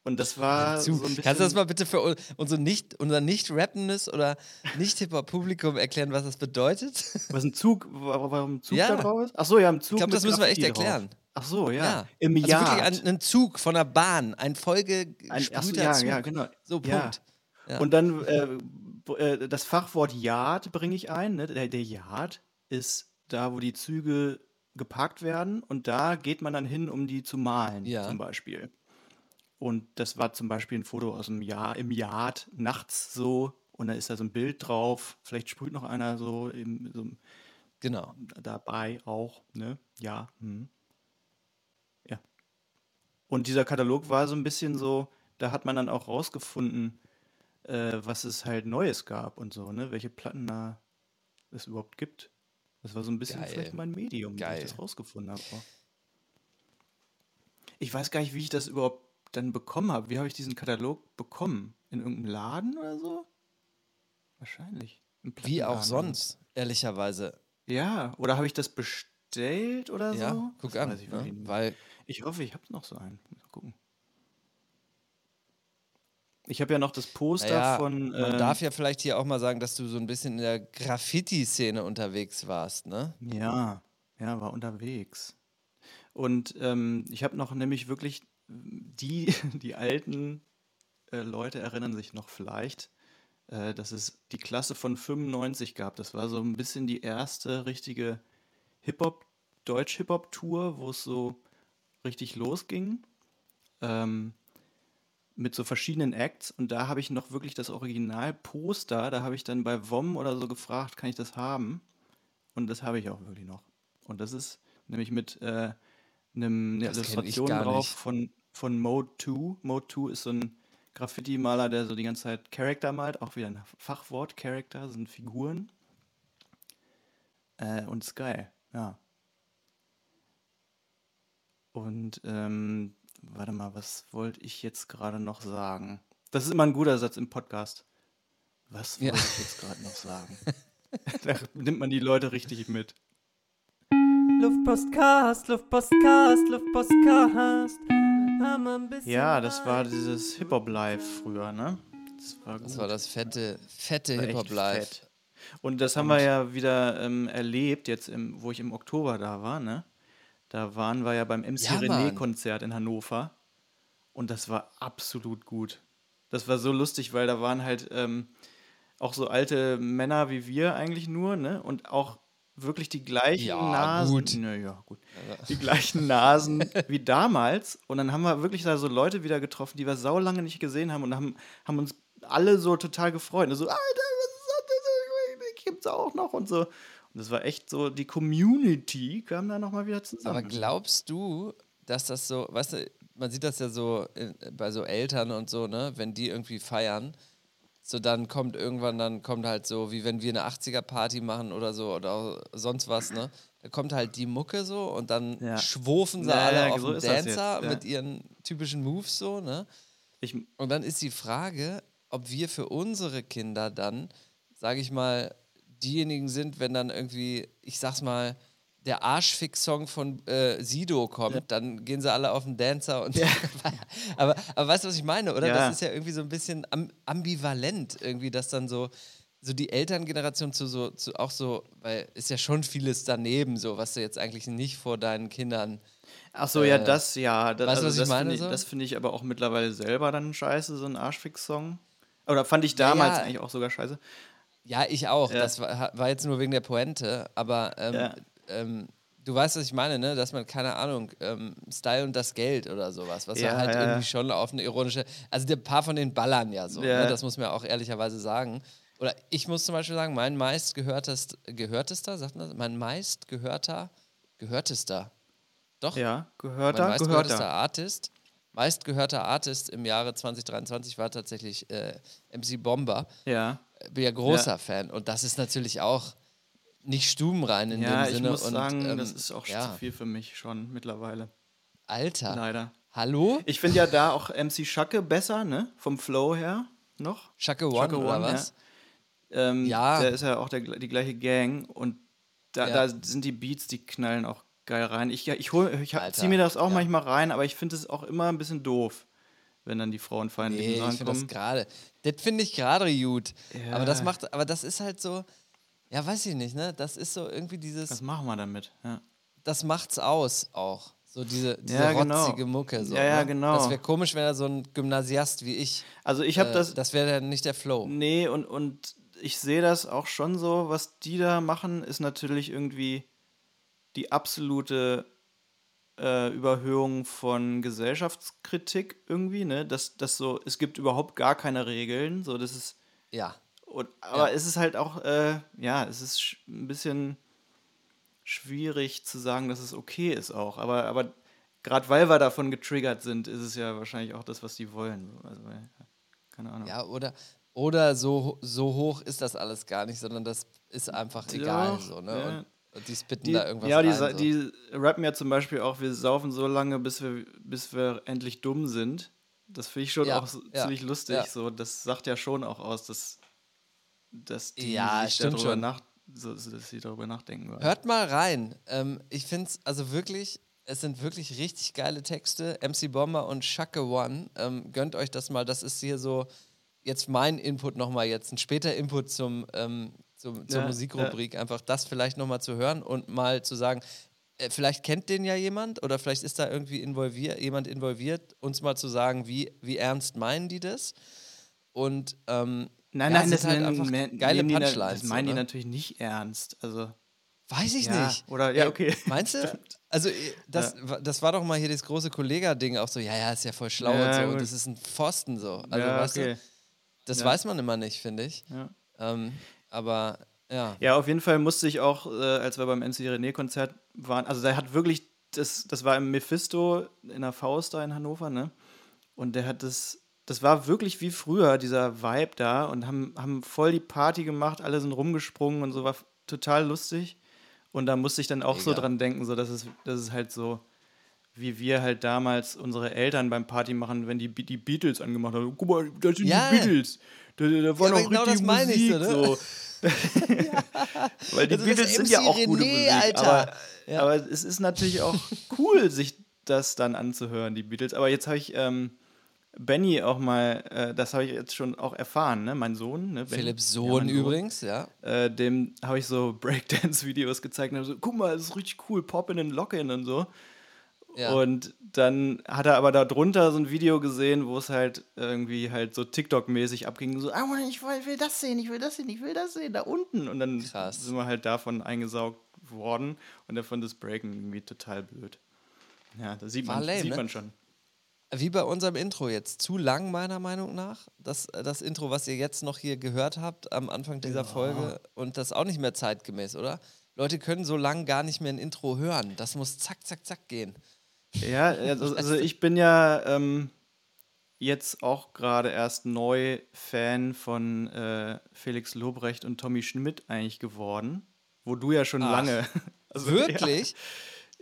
Und das war Zu. so ein bisschen. Kannst du das mal bitte für un- unser nicht, unser nicht rappendes oder nicht Hip-Hop-Publikum erklären, was das bedeutet? <laughs> Was ein Zug, wa- warum ein Zug Ja. da drauf ist? Ach so, ja, ein Zug. Ich glaube, das müssen wir echt Graffiti drauf. erklären. Ach so, ja. Ja. Im also Jahr. wirklich ein, ein Zug von der Bahn, ein Ein, ach so, ja, Zug. ja, genau. So, Punkt. Ja. Und dann äh, äh, das Fachwort Yard bringe ich ein. Ne? Der, der Yard ist da, wo die Züge geparkt werden und da geht man dann hin, um die zu malen, Ja. zum Beispiel. Und das war zum Beispiel ein Foto aus dem Jahr, im Yard, nachts so. Und da ist da so ein Bild drauf. Vielleicht sprüht noch einer so, im, so Genau. dabei auch, ne? Ja. Hm. Ja. Und dieser Katalog war so ein bisschen so, da hat man dann auch rausgefunden, äh, was es halt Neues gab und so, ne? Welche Platten da es überhaupt gibt. Das war so ein bisschen Geil. vielleicht mein Medium, wie ich das rausgefunden habe. Ich weiß gar nicht, wie ich das überhaupt dann bekommen habe. Wie habe ich diesen Katalog bekommen? In irgendeinem Laden oder so? Wahrscheinlich. Wie auch sonst, ehrlicherweise. Ja, oder habe ich das bestellt oder Ja, so? guck Das an. ich ne? Weil Ich hoffe, ich habe noch so einen. Mal gucken. Ich habe ja noch das Poster naja, von. man ähm, darf ja vielleicht hier auch mal sagen, dass du so ein bisschen in der Graffiti-Szene unterwegs warst, ne? Ja, ja, war unterwegs. Und ähm, ich habe noch nämlich wirklich die, <laughs> die alten äh, Leute erinnern sich noch vielleicht, äh, dass es die Klasse von 95 gab. Das war so ein bisschen die erste richtige Hip-Hop, Deutsch-Hip-Hop-Tour, wo es so richtig losging. Ähm, mit so verschiedenen Acts und da habe ich noch wirklich das Original-Poster, da habe ich dann bei WOM oder so gefragt, kann ich das haben? Und das habe ich auch wirklich noch. Und das ist nämlich mit äh, einem, eine Das Illustration drauf nicht. von, von Mode 2. Mode 2 ist so ein Graffiti-Maler, der so die ganze Zeit Character malt, auch wieder ein Fachwort, Character sind Figuren. Äh, und geil, ja. Und ähm, warte mal, was wollte ich jetzt gerade noch sagen? Das ist immer ein guter Satz im Podcast. Was Ja. wollte ich jetzt gerade noch <laughs> sagen? da nimmt man die Leute richtig mit. Luftpostcast, Luftpostcast, Luftpostcast. Haben ein bisschen Ja, das war dieses Hip-Hop Live früher, ne? Das war gut. Das war das fette, fette war echt Hip-Hop Live. fett. Und das haben wir ja wieder ähm, erlebt, jetzt, im, wo ich im Oktober da war, ne? Da waren wir ja beim MC Ja. René-Konzert in Hannover. Und das war absolut gut. Das war so lustig, weil da waren halt ähm, auch so alte Männer wie wir eigentlich nur, ne? Und auch wirklich die gleichen Ja, Nasen. gut. Naja, gut. Die gleichen Nasen wie damals. Und dann haben wir wirklich da so Leute wieder getroffen, die wir saulange nicht gesehen haben und haben, haben uns alle so total gefreut. Und so, Alter, was ist das? Gibt's auch noch und so. Und das war echt so, die Community kam da nochmal wieder zusammen. Aber glaubst du, dass das so, weißt du, man sieht das ja so in, bei so Eltern und so, ne, wenn die irgendwie feiern, so dann kommt irgendwann, dann kommt halt so, wie wenn wir eine 80er-Party machen oder so oder auch sonst was, ne? Da kommt halt die Mucke so und dann Ja. schwufen sie Ja, alle ja, auf so den Dancer mit ihren typischen Moves so, ne? ich, Und dann ist die Frage, ob wir für unsere Kinder dann, sage ich mal, diejenigen sind, wenn dann irgendwie, ich sag's mal, der Arschfix-Song von äh, Sido kommt, dann gehen sie alle auf den Dancer und <laughs> aber, aber weißt du, was ich meine, oder? Ja. Das ist ja irgendwie so ein bisschen am, ambivalent, irgendwie, dass dann so, so die Elterngeneration zu so, zu auch so, weil ist ja schon vieles daneben, so, was du jetzt eigentlich nicht vor deinen Kindern ach so, ja, Äh, das, ja. Das, weißt du, also was ich das meine finde ich, so? das finde ich aber auch mittlerweile selber dann scheiße, so ein Arschfix-Song. Oder fand ich damals ja. eigentlich auch sogar scheiße. Ja, ich auch. Ja. Das war, war jetzt nur wegen der Pointe, aber ähm, Ja. Ähm, du weißt, was ich meine, ne? Dass man, keine Ahnung, ähm, Style und das Geld oder sowas, was ja, Ja, halt ja, irgendwie schon auf eine ironische. Also der paar von den ballern ja so, Ja. ne? das muss man ja auch ehrlicherweise sagen. Oder ich muss zum Beispiel sagen, mein meistgehörtest, gehörtester, sagt man das? Mein meistgehörter, gehörtester. Doch, Ja, gehört mein er, gehört meistgehörtester er. Artist, meistgehörter Artist im Jahre 2023 war tatsächlich äh, MC Bomber Ja. bin ja großer Fan und das ist natürlich auch nicht stubenrein in Ja, dem ich Sinne. muss und, sagen, ähm, das ist auch ja, zu viel für mich schon mittlerweile. Alter, Leider. hallo? Ich finde ja da auch MC Schacke besser, ne? Vom Flow her noch. Shaka One oder One, was? Ähm, Ja. Der ist ja auch der, die gleiche Gang und da, Ja. da sind die Beats, die knallen auch geil rein. Ich, ja, ich, hol, ich hab- Alter, zieh mir das auch ja. manchmal rein, aber ich finde es auch immer ein bisschen doof, wenn dann die frauenfeindlichen Nee, Sachen ich finde das gerade. Das finde ich gerade gut. Ja. Aber das macht, aber das ist halt so, ja, weiß ich nicht, ne? Das ist so irgendwie dieses, Was machen wir damit? Ja. das macht's aus auch. So diese, diese Ja, genau. rotzige Mucke. So, Ja, ja, ne? genau. Das wäre komisch, wenn er so ein Gymnasiast wie ich. Also ich habe äh, das, das wäre dann nicht der Flow. Nee, und, und ich sehe das auch schon so, was die da machen, ist natürlich irgendwie die absolute äh, Überhöhung von Gesellschaftskritik irgendwie, ne? Dass das so, es gibt überhaupt gar keine Regeln, so das ist, Ja. Und, aber Ja. es ist halt auch, äh, ja, es ist ein bisschen schwierig zu sagen, dass es okay ist auch, aber, aber gerade weil wir davon getriggert sind, ist es ja wahrscheinlich auch das, was die wollen. so. Also, ja, keine Ahnung. Ja, oder, oder so, so hoch ist das alles gar nicht, sondern das ist einfach egal. So, ne? ja. und, und die spitten Die, da irgendwas ja, die, rein. so. die rappen ja zum Beispiel auch, wir saufen so lange, bis wir, bis wir endlich dumm sind. Das finde ich schon Ja, auch ja, ziemlich lustig. ja. So, das sagt ja schon auch aus, dass, dass die Ja, sich darüber schon. nach, so, dass sie darüber nachdenken. Hört mal rein. Ähm, ich finde es also wirklich, es sind wirklich richtig geile Texte. MC Bomber und Shaka One. Ähm, gönnt euch das mal. Das ist hier so jetzt mein Input nochmal, jetzt ein später Input zum, ähm, zum, zur Ja, Musikrubrik. Einfach das vielleicht nochmal zu hören und mal zu sagen, äh, vielleicht kennt den ja jemand oder vielleicht ist da irgendwie involviert, jemand involviert, uns mal zu sagen, wie, wie ernst meinen die das? Und ähm, Nein, ja, nein, das, sind halt einfach geile Punchlines. das meinen die ne? natürlich nicht ernst. Also, Weiß ich Ja, nicht. oder- ja, okay. <laughs> Meinst du? Also, äh, das, wa- das war doch mal hier das große Kollega-Ding auch so, ja, ja, ist ja voll schlau Ja, und so. gut. Und das ist ein Pfosten so. Also, ja, weißt okay. du, das Ja. weiß man immer nicht, finde ich. Ja. Ähm, aber ja. Ja, auf jeden Fall musste ich auch, äh, als wir beim MC René-Konzert waren, also der hat wirklich, das, das war im Mephisto in der Faust da in Hannover, ne? Und der hat das, das war wirklich wie früher, dieser Vibe da und haben, haben voll die Party gemacht, alle sind rumgesprungen und so, war total lustig. Und da musste ich dann auch so Mega. dran denken, so dass es, dass es halt so, wie wir halt damals unsere Eltern beim Party machen, wenn die, die Beatles angemacht haben. Guck mal, da sind Ja. die Beatles. Da, da, da war aber noch genau richtig das meine ich Musik. so, ne? so. <laughs> <laughs> Weil die Also Beatles sind ja auch gute René, Musik. Alter. Aber, Ja. aber es ist natürlich auch cool, sich das dann anzuhören, die Beatles. Aber jetzt habe ich ähm, Benny auch mal, äh, das habe ich jetzt schon auch erfahren, ne? Mein Sohn, ne? Philipps Ja, Sohn mein übrigens, ja. Äh, dem habe ich so <laughs> Breakdance-Videos gezeigt und hab so, guck mal, das ist richtig cool, Poppin' und Locken und so. Ja. Und dann hat er aber da drunter so ein Video gesehen, wo es halt irgendwie halt so TikTok-mäßig abging. So, ah, ich will, will das sehen, ich will das sehen, ich will das sehen, da unten. Und dann Krass. sind wir halt davon eingesaugt worden. Und er fand das Breaken irgendwie total blöd. Ja, da sieht man, lame, sieht ne? man schon. Wie bei unserem Intro jetzt. Zu lang, meiner Meinung nach. Das, äh, das Intro, was ihr jetzt noch hier gehört habt am Anfang dieser Folge. Und das auch nicht mehr zeitgemäß, oder? Leute können so lang gar nicht mehr ein Intro hören. Das muss zack, zack, zack gehen. Ja, <laughs> also, also ich bin ja ähm, jetzt auch gerade erst neu Fan von äh, Felix Lobrecht und Tommy Schmidt eigentlich geworden, wo du ja schon Ach, lange. <laughs> Also, Wirklich? Ja,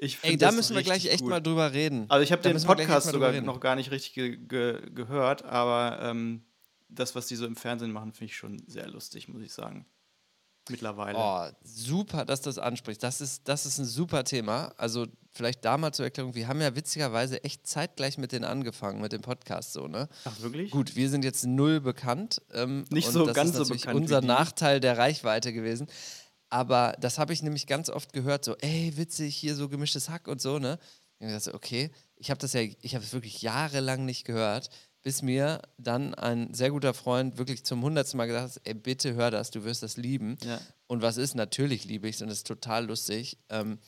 ich Ey, da müssen wir gleich echt gut. mal drüber reden. Also ich habe den Podcast sogar noch gar nicht richtig ge ge gehört, aber ähm, das, was die so im Fernsehen machen, finde ich schon sehr lustig, muss ich sagen. Mittlerweile. Oh, super, dass du das ansprichst. Das ist, das ist ein super Thema. Also vielleicht da mal zur Erklärung, wir haben ja witzigerweise echt zeitgleich mit denen angefangen, mit dem Podcast so, ne? Ach, wirklich? Gut, wir sind jetzt null bekannt. Ähm, Nicht so ganz so bekannt unser. Nachteil der Reichweite gewesen. Aber das habe ich nämlich ganz oft gehört, so, ey, witzig, hier so gemischtes Hack und so, ne? Und ich dachte, okay, ich habe das ja, ich habe es wirklich jahrelang nicht gehört, bis mir dann ein sehr guter Freund wirklich zum hundertsten Mal gesagt hat, ey, bitte hör das, du wirst das lieben. Ja. Und was ist? Natürlich liebe ich es und es ist total lustig. Ähm,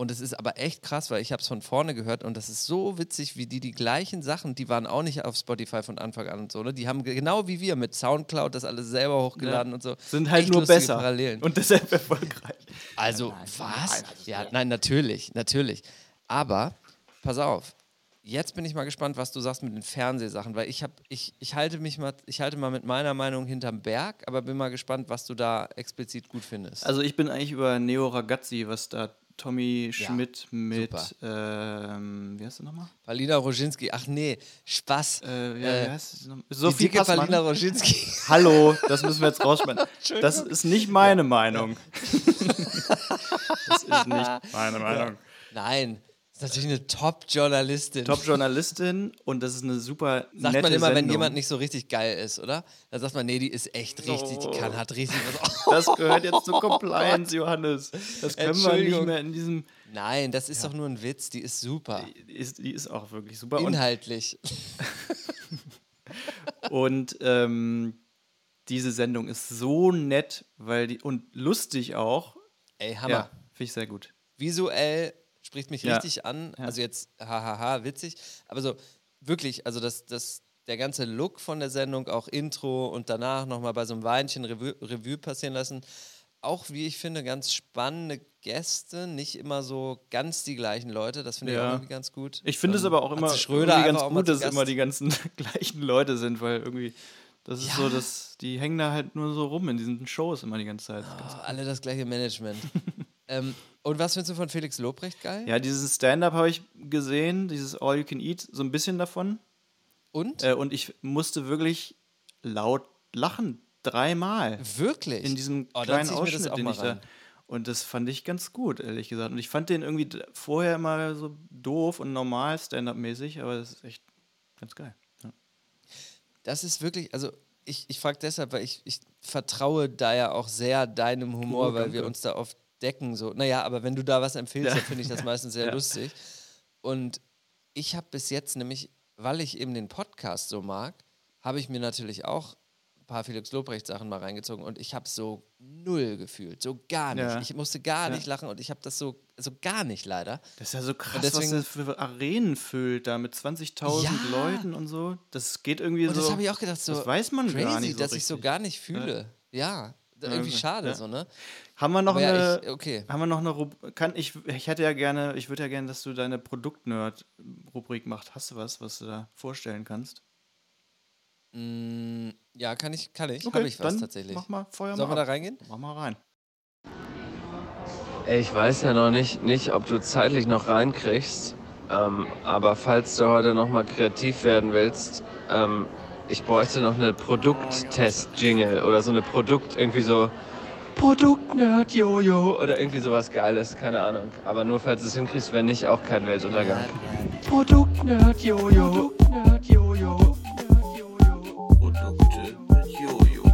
und es ist aber echt krass, weil ich habe es von vorne gehört und das ist so witzig, wie die die gleichen Sachen, die waren auch nicht auf Spotify von Anfang an und so, ne? Die haben ge- genau wie wir mit Soundcloud das alles selber hochgeladen und so. Sind halt Echt nur besser. Parallelen. Und deshalb <laughs> erfolgreich. Also, was? ja, nein, natürlich, natürlich. Aber, pass auf, jetzt bin ich mal gespannt, was du sagst mit den Fernsehsachen, weil ich habe, ich, ich halte mich mal, ich halte mal mit meiner Meinung hinterm Berg, aber bin mal gespannt, was du da explizit gut findest. Also ich bin eigentlich über Neo Ragazzi, was da Tommy Schmidt mit, super. ähm, wie heißt du nochmal? Palina Roginski, ach nee, Spaß. Äh, ja, Äh? Die Sophie Passmann. Palina Roginski. <laughs> Hallo, das müssen wir jetzt rausschneiden. <laughs> Das ist nicht meine Meinung. <laughs> das ist nicht meine Meinung. Nein, ist natürlich eine Top-Journalistin. Top-Journalistin und das ist eine super Sagt nette man immer, wenn Sendung. jemand nicht so richtig geil ist, oder? Dann sagt man, nee, die ist echt richtig, die kann, hat richtig was. <laughs> Das gehört jetzt zur <laughs> Compliance, Johannes. Das können wir nicht mehr in diesem. Nein, das ist doch nur ein Witz, die ist super. Die ist, die ist auch wirklich super. Und, Inhaltlich. <laughs> und ähm, diese Sendung ist so nett, weil die und lustig auch. Ey, Hammer. Ja, finde ich sehr gut. Visuell spricht mich Ja. richtig an. Ja. Also jetzt, hahaha, witzig. Aber so, wirklich, also das, das, der ganze Look von der Sendung, auch Intro und danach nochmal bei so einem Weinchen Revue, Revue passieren lassen. Auch, wie ich finde, ganz spannende Gäste, nicht immer so ganz die gleichen Leute. Das finde ich Ja. auch irgendwie ganz gut. Ich finde es Ähm, aber auch immer Schröder ganz gut, dass Gast. immer die ganzen <laughs> gleichen Leute sind, weil irgendwie das ist Ja. so, dass die hängen da halt nur so rum in diesen Shows immer die ganze Zeit. Oh, alle das gleiche Management. <laughs> ähm, und was findest du von Felix Lobrecht geil? Ja, dieses Stand-up habe ich gesehen, dieses All You Can Eat, so ein bisschen davon. Und? Äh, und ich musste wirklich laut lachen, dreimal Wirklich? in diesem Oh, kleinen das Ausschnitt, den ich da. rein. Und das fand ich ganz gut, ehrlich gesagt. Und ich fand den irgendwie vorher immer so doof und normal Stand-up-mäßig, aber das ist echt ganz geil. Ja. Das ist wirklich, also ich, ich frage deshalb, weil ich, ich vertraue da ja auch sehr deinem Humor, Oh, weil wir uns da oft decken. So. Naja, aber wenn du da was empfiehlst, dann finde ich das meistens sehr <laughs> lustig. Und ich habe bis jetzt nämlich, weil ich eben den Podcast so mag, habe ich mir natürlich auch ein paar Felix Lobrecht Sachen mal reingezogen und ich habe so null gefühlt, so gar nicht. Ja. Ich musste gar Ja. nicht lachen und ich habe das so, so gar nicht leider. Das ist ja so krass, deswegen- was das für Arenen füllt, da mit 20.000 Ja. Leuten und so. Das geht irgendwie Und so. das habe ich auch gedacht, so das weiß man crazy, gar nicht so dass ich so richtig. gar nicht fühle. Ja, irgendwie okay. schade Ja. so, ne? Haben wir noch Aber ja, eine. ich- okay. Haben wir noch eine Rub kann ich ich hätte ja gerne, ich würde ja gerne, dass du deine Produktnerd Rubrik machst. Hast du was, was du da vorstellen kannst? Mm, ja, kann ich, kann ich. Habe ich was dann tatsächlich. Mach mal Feuer Sollen wir da reingehen? Mach mal rein. Ey, Ich weiß ja noch nicht, nicht ob du zeitlich noch reinkriegst, ähm, aber falls du heute noch mal kreativ werden willst, ähm, ich bräuchte noch eine Produkttest-Jingle oder so eine Produkt, irgendwie so Produktnerd, Jojo oder irgendwie sowas Geiles, keine Ahnung. Aber nur falls du es hinkriegst, wenn nicht, auch kein Weltuntergang. Produktnerd, Jojo. Produktnerd, Jojo. Produkte mit Jojo.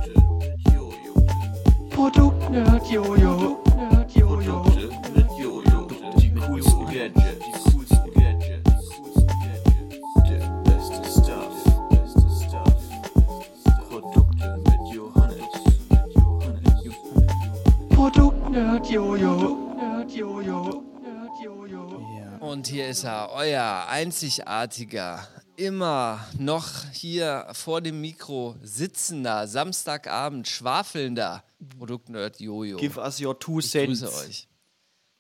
Produktnerd, Jojo. Ja. Und hier ist er, euer einzigartiger, immer noch hier vor dem Mikro sitzender, Samstagabend schwafelnder Produktnerd Jojo. Give us your two ich cents. grüße euch.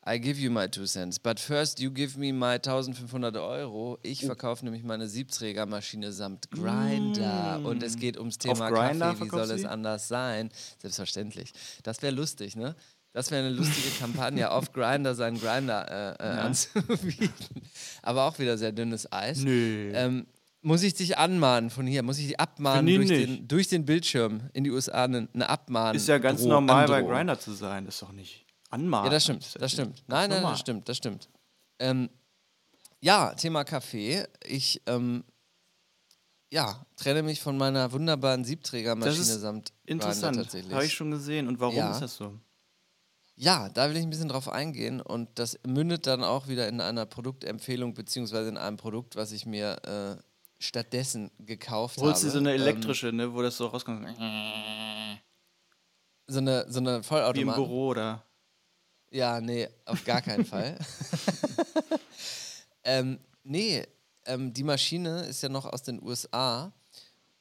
I give you my two cents. But first you give me my 1500 Euro. Ich Oh. verkaufe nämlich meine Siebträgermaschine samt Grinder. Und es geht ums Thema Mm. Grindr Kaffee. Wie soll es anders sein? Selbstverständlich. Das wäre lustig, ne? Das wäre eine lustige Kampagne, <laughs> auf Grinder seinen Grinder äh, äh, anzubieten. Aber auch wieder sehr dünnes Eis. Nö. Ähm, muss ich dich anmahnen von hier? Muss ich dich abmahnen durch den, durch den Bildschirm in die USA? Eine, eine Abmahn. Ist ja ganz Droh- normal bei Androhung. Grinder zu sein. Ist doch nicht anmachen. Ja, das stimmt, das stimmt. Nein, nein, das stimmt, das stimmt. Ähm, ja, Thema Kaffee. Ich, ähm, ja, trenne mich von meiner wunderbaren Siebträgermaschine Das ist samt Grinder Interessant. tatsächlich. Habe ich schon gesehen. Und warum Ja. ist das so? Ja, da will ich ein bisschen drauf eingehen und das mündet dann auch wieder in einer Produktempfehlung beziehungsweise in einem Produkt, was ich mir äh, stattdessen gekauft Holst du habe. so eine Ähm, elektrische, ne, wo das so rauskommt? so eine, so eine Wie im Vollautomat. Büro oder? Ja, nee, auf gar keinen <laughs> Fall. <laughs> ähm, nee, ähm, die Maschine ist ja noch aus den USA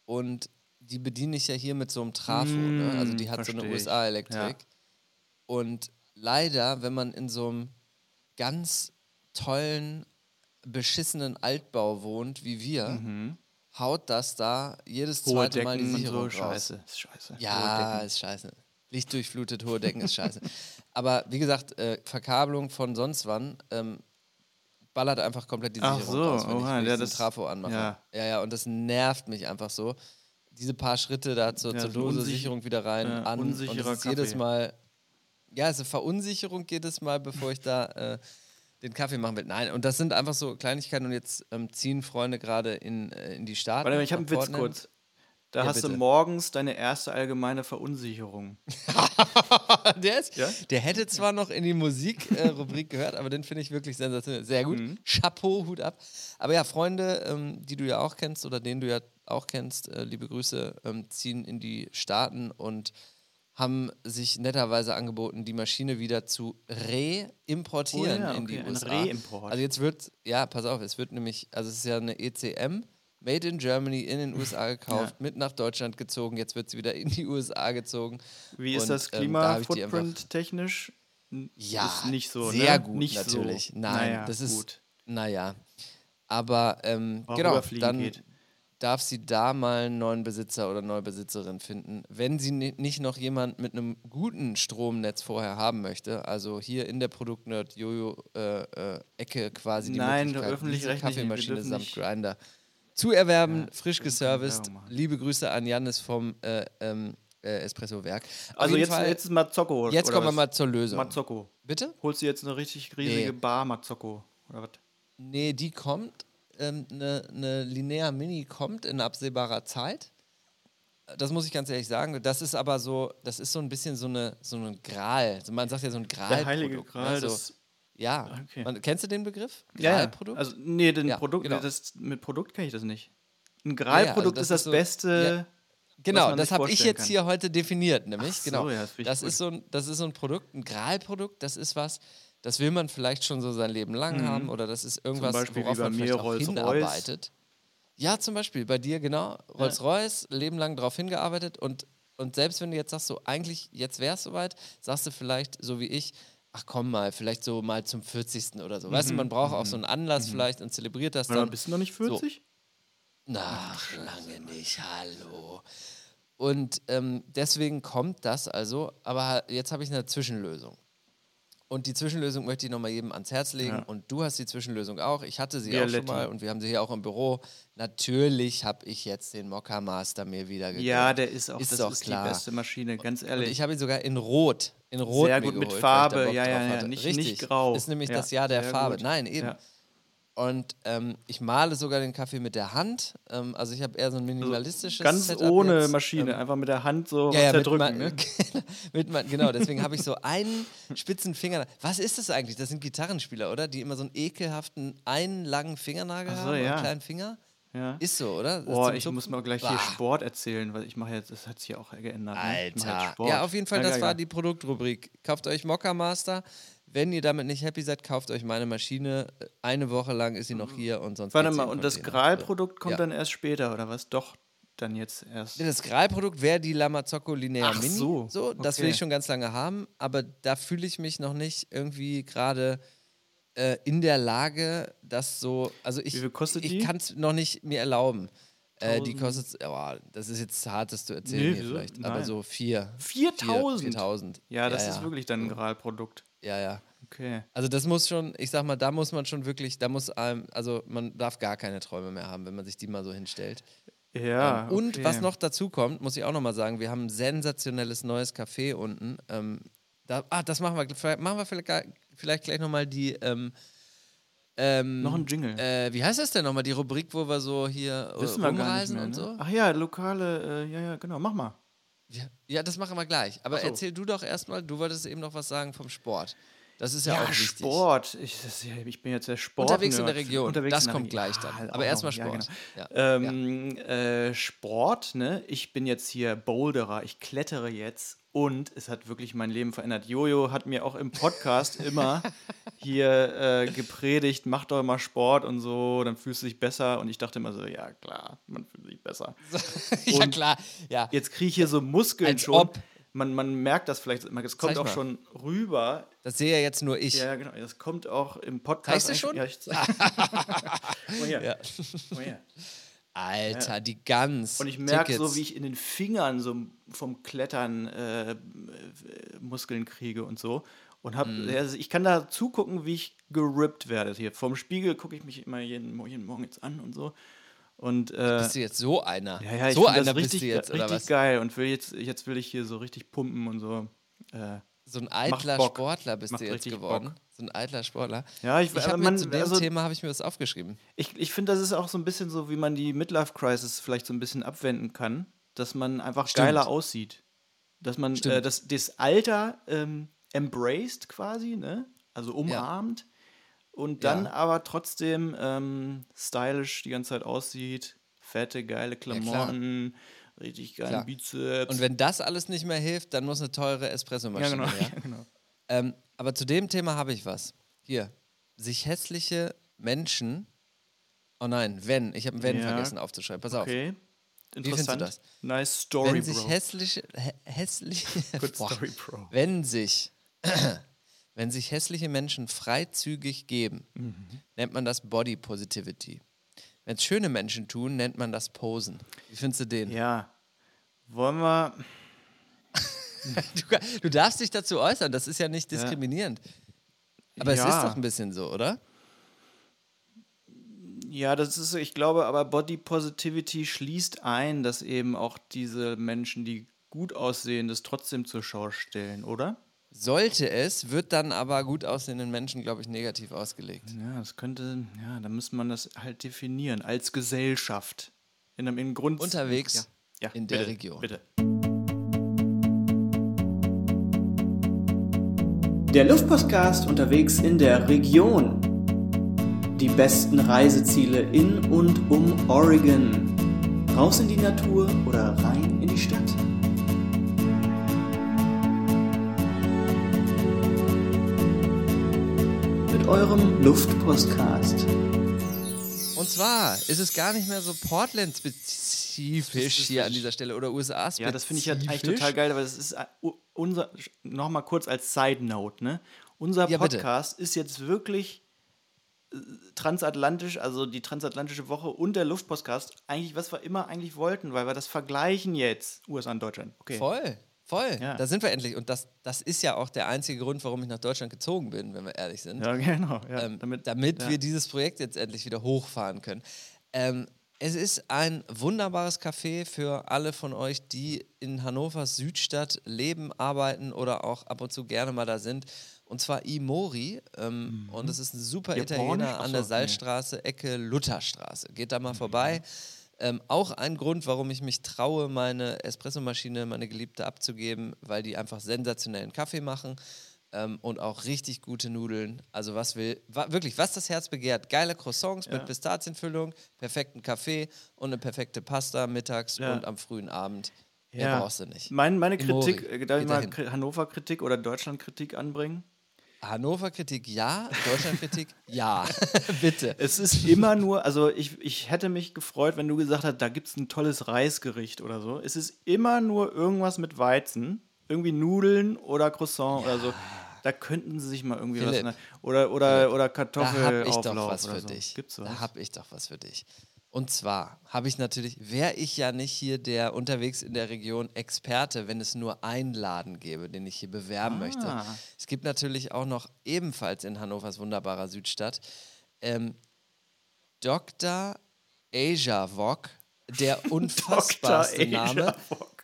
und die bediene ich ja hier mit so einem Trafo. ne? Also die hat so eine Mm. USA-Elektrik. Und leider, wenn man in so einem ganz tollen, beschissenen Altbau wohnt, wie wir, haut das da jedes Mhm. Zweite Mal die Sicherung so. raus. Scheiße. Ist scheiße. Ja, ist scheiße. Lichtdurchflutet, hohe Decken ist scheiße. <laughs> Aber wie gesagt, äh, Verkabelung von sonst wann ähm, ballert einfach komplett die Ach Sicherung so, raus, wenn ich, oha, ich ja, das- Trafo anmache. ja. ja, ja, und das nervt mich einfach so. Diese paar Schritte da zur, Ja, zur Dose, Sicherung wieder rein, ja, an. Und das ist jedes. Mal, ja, also Verunsicherung jedes Mal, bevor ich da äh, den Kaffee machen will. Nein, und das sind einfach so Kleinigkeiten und jetzt ähm, ziehen Freunde gerade in, äh, in die Staaten. Warte mal, ich habe einen Witz kurz. Da Ja, hast du bitte. morgens deine erste allgemeine Verunsicherung. <laughs> der, ist, Ja? der hätte zwar noch in die Musik-Rubrik gehört, aber den finde ich wirklich sensationell. Sehr gut. Mhm. Chapeau, Hut ab. Aber ja, Freunde, ähm, die du ja auch kennst oder den du ja auch kennst, äh, liebe Grüße, ähm, ziehen in die Staaten und haben sich netterweise angeboten, die Maschine wieder zu reimportieren Oh ja, in die okay, ein USA. Reimport. Also jetzt wird, ja, pass auf, es wird nämlich, also es ist ja eine ECM, Made in Germany, in den USA <laughs> gekauft, mit nach Deutschland gezogen, jetzt wird sie wieder in die <laughs> USA gezogen. Wie ist Und, das ähm, da hab ich die einfach- Klima-Footprint technisch? N- Ja, ist nicht so, sehr ne? gut nicht natürlich. So. Nein, naja, das ist gut. naja. Aber ähm, genau, dann geht. Darf sie da mal einen neuen Besitzer oder neue Besitzerin finden. Wenn sie ni- nicht noch jemand mit einem guten Stromnetz vorher haben möchte, also hier in der Produktnerd Jojo äh, äh, Ecke quasi die Nein, Möglichkeit, diese Kaffeemaschine samt nicht- Grinder zu erwerben, Ja, frisch geserviced. Liebe Grüße an Janis vom äh, ähm, äh, Espresso Werk. Auf Also jetzt, Fall, jetzt ist Mazzocco. jetzt kommen wir mal zur Lösung. Mazzocco. Bitte? Holst du jetzt eine richtig riesige Nee. Bar Mazzocco? Oder was? Nee, die kommt. Eine ähm, ne, ne Linear Mini kommt in absehbarer Zeit. Das muss ich ganz ehrlich sagen. Das ist aber so, das ist so ein bisschen so eine so ein Gral. Also man sagt ja so ein Gral. Der heilige Gral. So, das, ja. Okay. Man, kennst du den Begriff? ja, ja. Gralprodukt? Also, nee, den Ja, Produkt, genau. das, mit Produkt kenne ich das nicht. Ein also Gralprodukt das ist das ist so- Beste. Genau, das habe ich jetzt kann. hier heute definiert, nämlich. Ach so, genau. ja, das ich das, ist so ein, das ist so ein Produkt, ein Gralprodukt, das ist was, das will man vielleicht schon so sein Leben lang haben oder das ist irgendwas, Mhm. Beispiel wie worauf bei man mir vielleicht auch Rolls-Royce. hinarbeitet. Ja, zum Beispiel bei dir, genau. Rolls-Royce, Leben lang darauf hingearbeitet und, und selbst wenn du jetzt sagst, so eigentlich, jetzt wäre es soweit, sagst du vielleicht, so wie ich, ach komm mal, vielleicht so mal zum 40. oder so. Weißt du, man braucht auch so einen Anlass vielleicht und zelebriert das Mhm. Dann. bist du noch nicht 40? Na, lange nicht, hallo. Und ähm, deswegen kommt das also, aber jetzt habe ich eine Zwischenlösung. Und die Zwischenlösung möchte ich nochmal jedem ans Herz legen. Ja. Und du hast die Zwischenlösung auch. Ich hatte sie auch Vialetti. schon mal und wir haben sie hier auch im Büro. Natürlich habe ich jetzt den Mokka Master mir wieder gegönnt. Ja, der ist auch, Ist das ist klar. die beste Maschine, ganz Und ehrlich. ich habe ihn sogar in Rot. In Rot Sehr gut mit geholt, Farbe, ja, ja, ja, nicht- Richtig. nicht grau. Ist nämlich Ja, das Jahr der Farbe. gut. Nein, eben. Ja. Und ähm, ich male sogar den Kaffee mit der Hand. Ähm, also ich habe eher so ein minimalistisches Ganz Setup ohne jetzt. Maschine, Ähm, einfach mit der Hand so ja, ja, mit, zerdrücken. mein, ne? <laughs> mit mein, genau, deswegen habe ich so einen spitzen Finger. Was ist das eigentlich? Das sind Gitarrenspieler, oder? Die immer so einen ekelhaften, einen langen Fingernagel so, haben, ja. einen kleinen Finger. Ja. Ist so, oder? Boah, ich Zupfen? muss mal gleich Bah. hier Sport erzählen, weil ich mache jetzt, das hat sich ja auch geändert. Ne? Alter. Sport. Ja, auf jeden Fall, das war die Produktrubrik. Kauft euch Mokka Master. Wenn ihr damit nicht happy seid, kauft euch meine Maschine. Eine Woche lang ist sie noch hier und sonst Warte mal, und das Container. Graal-Produkt kommt Ja. dann erst später, oder was? Doch, dann jetzt erst. Das Graal-Produkt wäre die Lamazocco Linear Ach Mini. so, so das will okay. ich schon ganz lange haben, aber da fühle ich mich noch nicht irgendwie gerade äh, in der Lage, das so. Also ich, Wie viel kostet ich kann es noch nicht mir erlauben. Äh, die 1000? kostet, oh, das ist jetzt hart, das zu erzählen Nee, hier vielleicht, aber Nein. so vier. 4000? 4000. Ja, das ja, ist ja. wirklich dann ein Graal-Produkt. Ja, ja. Okay. Also das muss schon, ich sag mal, da muss man schon wirklich, da muss einem, also man darf gar keine Träume mehr haben, wenn man sich die mal so hinstellt. Ja. Ähm, Und okay. was noch dazu kommt, muss ich auch nochmal sagen, wir haben ein sensationelles neues Café unten. Ähm, da, ah, das machen wir, vielleicht machen wir vielleicht, gar- vielleicht gleich nochmal die, ähm, ähm, Noch ein Jingle. Äh, wie heißt das denn nochmal, die Rubrik, wo wir so hier Wissen wir gar nicht rumreisen mehr, und ne? so? Ach ja, lokale, äh, ja, ja, genau, mach mal. Ja, ja, das machen wir gleich. Aber so. erzähl du doch erstmal, du wolltest eben noch was sagen vom Sport. Das ist ja, Ja, auch wichtig. Sport. Ich, das, ich bin jetzt der Sport. Unterwegs in der Region. Unterwegs Das kommt Region. gleich dann. halt Aber erstmal Sport. Ja, Ja, genau. Ähm, Äh, Sport, ne? Ich bin jetzt hier Boulderer. Ich klettere jetzt und es hat wirklich mein Leben verändert. Jojo hat mir auch im Podcast <laughs> immer hier äh, gepredigt, mach doch mal Sport und so, dann fühlst du dich besser. Und ich dachte immer so, ja klar, man fühlt sich besser. <laughs> ja, klar. Ja. Jetzt kriege ich hier so Muskeln Als schon. ob. Man, man merkt das vielleicht, es kommt auch schon rüber. Das sehe ja jetzt nur ich. Ja, genau. Das kommt auch im Podcast. Zeigst du schon? Ja, ich zeig. <laughs> Mal. Ja. Mal. Alter, die Gans. Und ich merke so, wie ich in den Fingern so vom Klettern äh, äh, Muskeln kriege und so. Und hab, Mhm. also ich kann da zugucken, wie ich gerippt werde. Hier vom Spiegel gucke ich mich immer jeden, jeden Morgen jetzt an und so. Und äh, Bist du jetzt so einer? ja, ja, ich so einer das bist richtig, du jetzt, oder richtig was? geil. Und will jetzt, jetzt will ich hier so richtig pumpen und so. Äh, So ein eitler. Sportler bist Macht du jetzt geworden. Bock. So ein eitler Sportler. Ja, ich- ich aber habe mir man- zu dem also- Thema habe ich mir was aufgeschrieben. Ich, ich finde, das ist auch so ein bisschen so, wie man die Midlife-Crisis vielleicht so ein bisschen abwenden kann, dass man einfach Stimmt. geiler aussieht. Dass man äh, das, das Alter ähm, embraced quasi, ne? Also umarmt. Und dann Ja. aber trotzdem ähm, stylisch die ganze Zeit aussieht. Fette, geile. Klamotten, richtig geilen Klar. Bizeps. Und wenn das alles nicht mehr hilft, dann muss eine teure ja, Espressomaschine genau, her. <laughs> ja, genau. Ähm, aber zu dem Thema habe ich was. Hier. Sich hässliche Menschen. Oh nein, wenn. Ich habe ein Wenn Ja. vergessen aufzuschreiben. Pass auf. Okay. findest du Interessant. das? Nice Story, wenn sich Bro. hässliche, hä hässliche, <laughs> Good Boah. story, Bro. wenn sich, <clears throat> <clears throat> wenn sich hässliche Menschen freizügig geben, Mhm. nennt man das Body Positivity. Wenn es schöne Menschen tun, nennt man das Posen. Wie findest du den? Ja. Wollen wir. <laughs> Du, du darfst dich dazu äußern, das ist ja nicht diskriminierend. Aber es Ja. ist doch ein bisschen so, oder? Ja, das ist, ich glaube, aber Body Positivity schließt ein, dass eben auch diese Menschen, die gut aussehen, das trotzdem zur Schau stellen, oder? Sollte es, wird dann aber gut aussehenden Menschen, glaube ich, negativ ausgelegt. Ja, das könnte, ja, da müsste man das halt definieren, als Gesellschaft. In einem in Grund Unterwegs ja. Ja, in der bitte, Region. Bitte. Der Luftpostcast unterwegs in der Region. Die besten Reiseziele in und um Oregon. Raus in die Natur oder rein in die Stadt. Mit eurem Luftpostcast. Und zwar ist es gar nicht mehr so Portland-spezifisch hier an dieser Stelle oder USA-spezifisch. Ja, das finde ich ja eigentlich total geil, weil das ist äh, unser, nochmal kurz als Side Note, ne? Unser Ja, bitte. Podcast ist jetzt wirklich äh, transatlantisch, also die transatlantische Woche und der Luftpostcast, eigentlich, was wir immer eigentlich wollten, weil wir das vergleichen jetzt, USA und Deutschland. Okay. Voll, voll. Ja. Da sind wir endlich. Und das, das ist ja auch der einzige Grund, warum ich nach Deutschland gezogen bin, wenn wir ehrlich sind. Ja, genau. Ja, ähm, damit damit, ja. wir dieses Projekt jetzt endlich wieder hochfahren können. Ähm, es ist ein wunderbares Café für alle von euch, die in Hannovers Südstadt leben, arbeiten oder auch ab und zu gerne mal da sind. Und zwar Imori. Ähm, Und es ist ein super Mhm. Japanisch? Italiener an der. Salzstraße, Ecke Lutherstraße. Geht da mal Mhm. vorbei. Ähm, auch ein Grund, warum ich mich traue, meine Espressomaschine, meine Geliebte abzugeben, weil die einfach sensationellen Kaffee machen. ähm, und auch richtig gute Nudeln. Also was will, wa wirklich, was das Herz begehrt. Geile Croissants mit Pistazienfüllung, perfekten Kaffee und eine perfekte Pasta mittags Ja. und am frühen Abend. Mehr brauchst du nicht. Mein, meine Mori, Kritik, äh, darf ich mal Hannover-Kritik oder Deutschland-Kritik anbringen? Hannover-Kritik ja, Deutschland-Kritik ja. <laughs> Bitte. Es ist immer nur, also ich, ich hätte mich gefreut, wenn du gesagt hast, da gibt es ein tolles Reisgericht oder so. Es ist immer nur irgendwas mit Weizen, irgendwie Nudeln oder Croissant oder so. Da könnten sie sich mal irgendwie Philipp. was. Oder oder, oder Da habe Kartoffelauflauf ich doch was für so. dich. Gibt's was? Da habe ich doch was für dich. Und zwar habe ich natürlich, wäre ich ja nicht hier der unterwegs in der Region Experte, wenn es nur einen Laden gäbe, den ich hier bewerben möchte. Ah. Es gibt natürlich auch noch ebenfalls in Hannovers wunderbarer Südstadt ähm, Dr. Asia Wok, der <laughs> unfassbarste Name. Wok.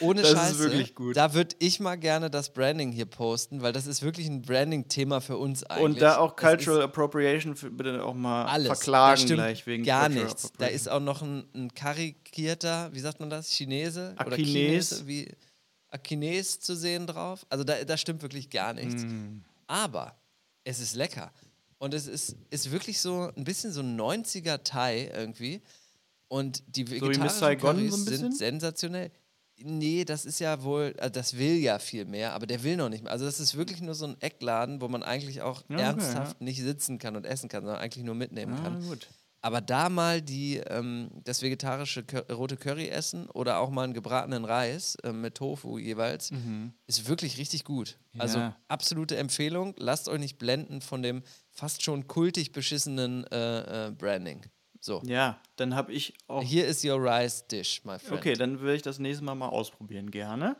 Ohne Das ist Scheiße, wirklich gut. Da würde ich mal gerne das Branding hier posten, weil das ist wirklich ein Branding-Thema für uns eigentlich. Und da auch ist- Cultural Appropriation für, bitte auch mal alles. verklagen gleich wegen gar Cultural nichts. Da ist auch noch ein, ein karikierter, wie sagt man das, Chinese oder Akines. Chinese, wie Akines zu sehen drauf. Also da, da stimmt wirklich gar nichts. Mm. Aber es ist lecker. Und es ist, ist wirklich so ein bisschen so ein 90er Thai irgendwie. Und die vegetarischen so Currys bisschen? sind sensationell. Nee, das ist ja wohl, äh, das will ja viel mehr, aber der will noch nicht mehr. Also das ist wirklich nur so ein Eckladen, wo man eigentlich auch Ja, okay, ernsthaft nicht sitzen kann und essen kann, sondern eigentlich nur mitnehmen Ah, kann. gut. Aber da mal die, ähm, das vegetarische rote Curry essen oder auch mal einen gebratenen Reis ähm, mit Tofu jeweils, ist wirklich richtig gut. Also Ja. absolute Empfehlung. Lasst euch nicht blenden von dem fast schon kultig beschissenen äh, äh, Branding. So, Ja, dann habe ich auch. hier ist your rice dish, my friend. Okay, dann will ich das nächste Mal mal ausprobieren, gerne.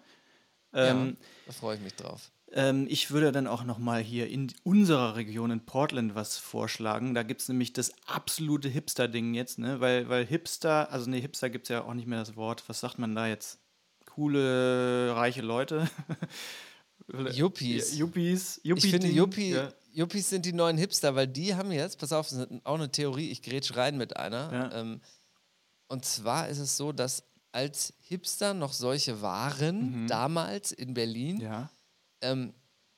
ja, Ähm, da freue ich mich drauf. ähm, ich würde dann auch noch mal hier in unserer Region in Portland was vorschlagen. Da gibt es nämlich das absolute Hipster-Ding jetzt, ne? Weil, weil Hipster, also ne, Hipster gibt es ja auch nicht mehr das Wort. Was sagt man da jetzt? Coole, reiche Leute. <laughs> Yuppies. Ja, Yuppies. Ich finde, Yuppie, Ja. Yuppies sind die neuen Hipster, weil die haben jetzt, pass auf, das ist auch eine Theorie, ich grätsch rein mit einer. Ja. Ähm, und zwar ist es so, dass als Hipster noch solche waren, damals in Berlin, Mhm. ja. ähm,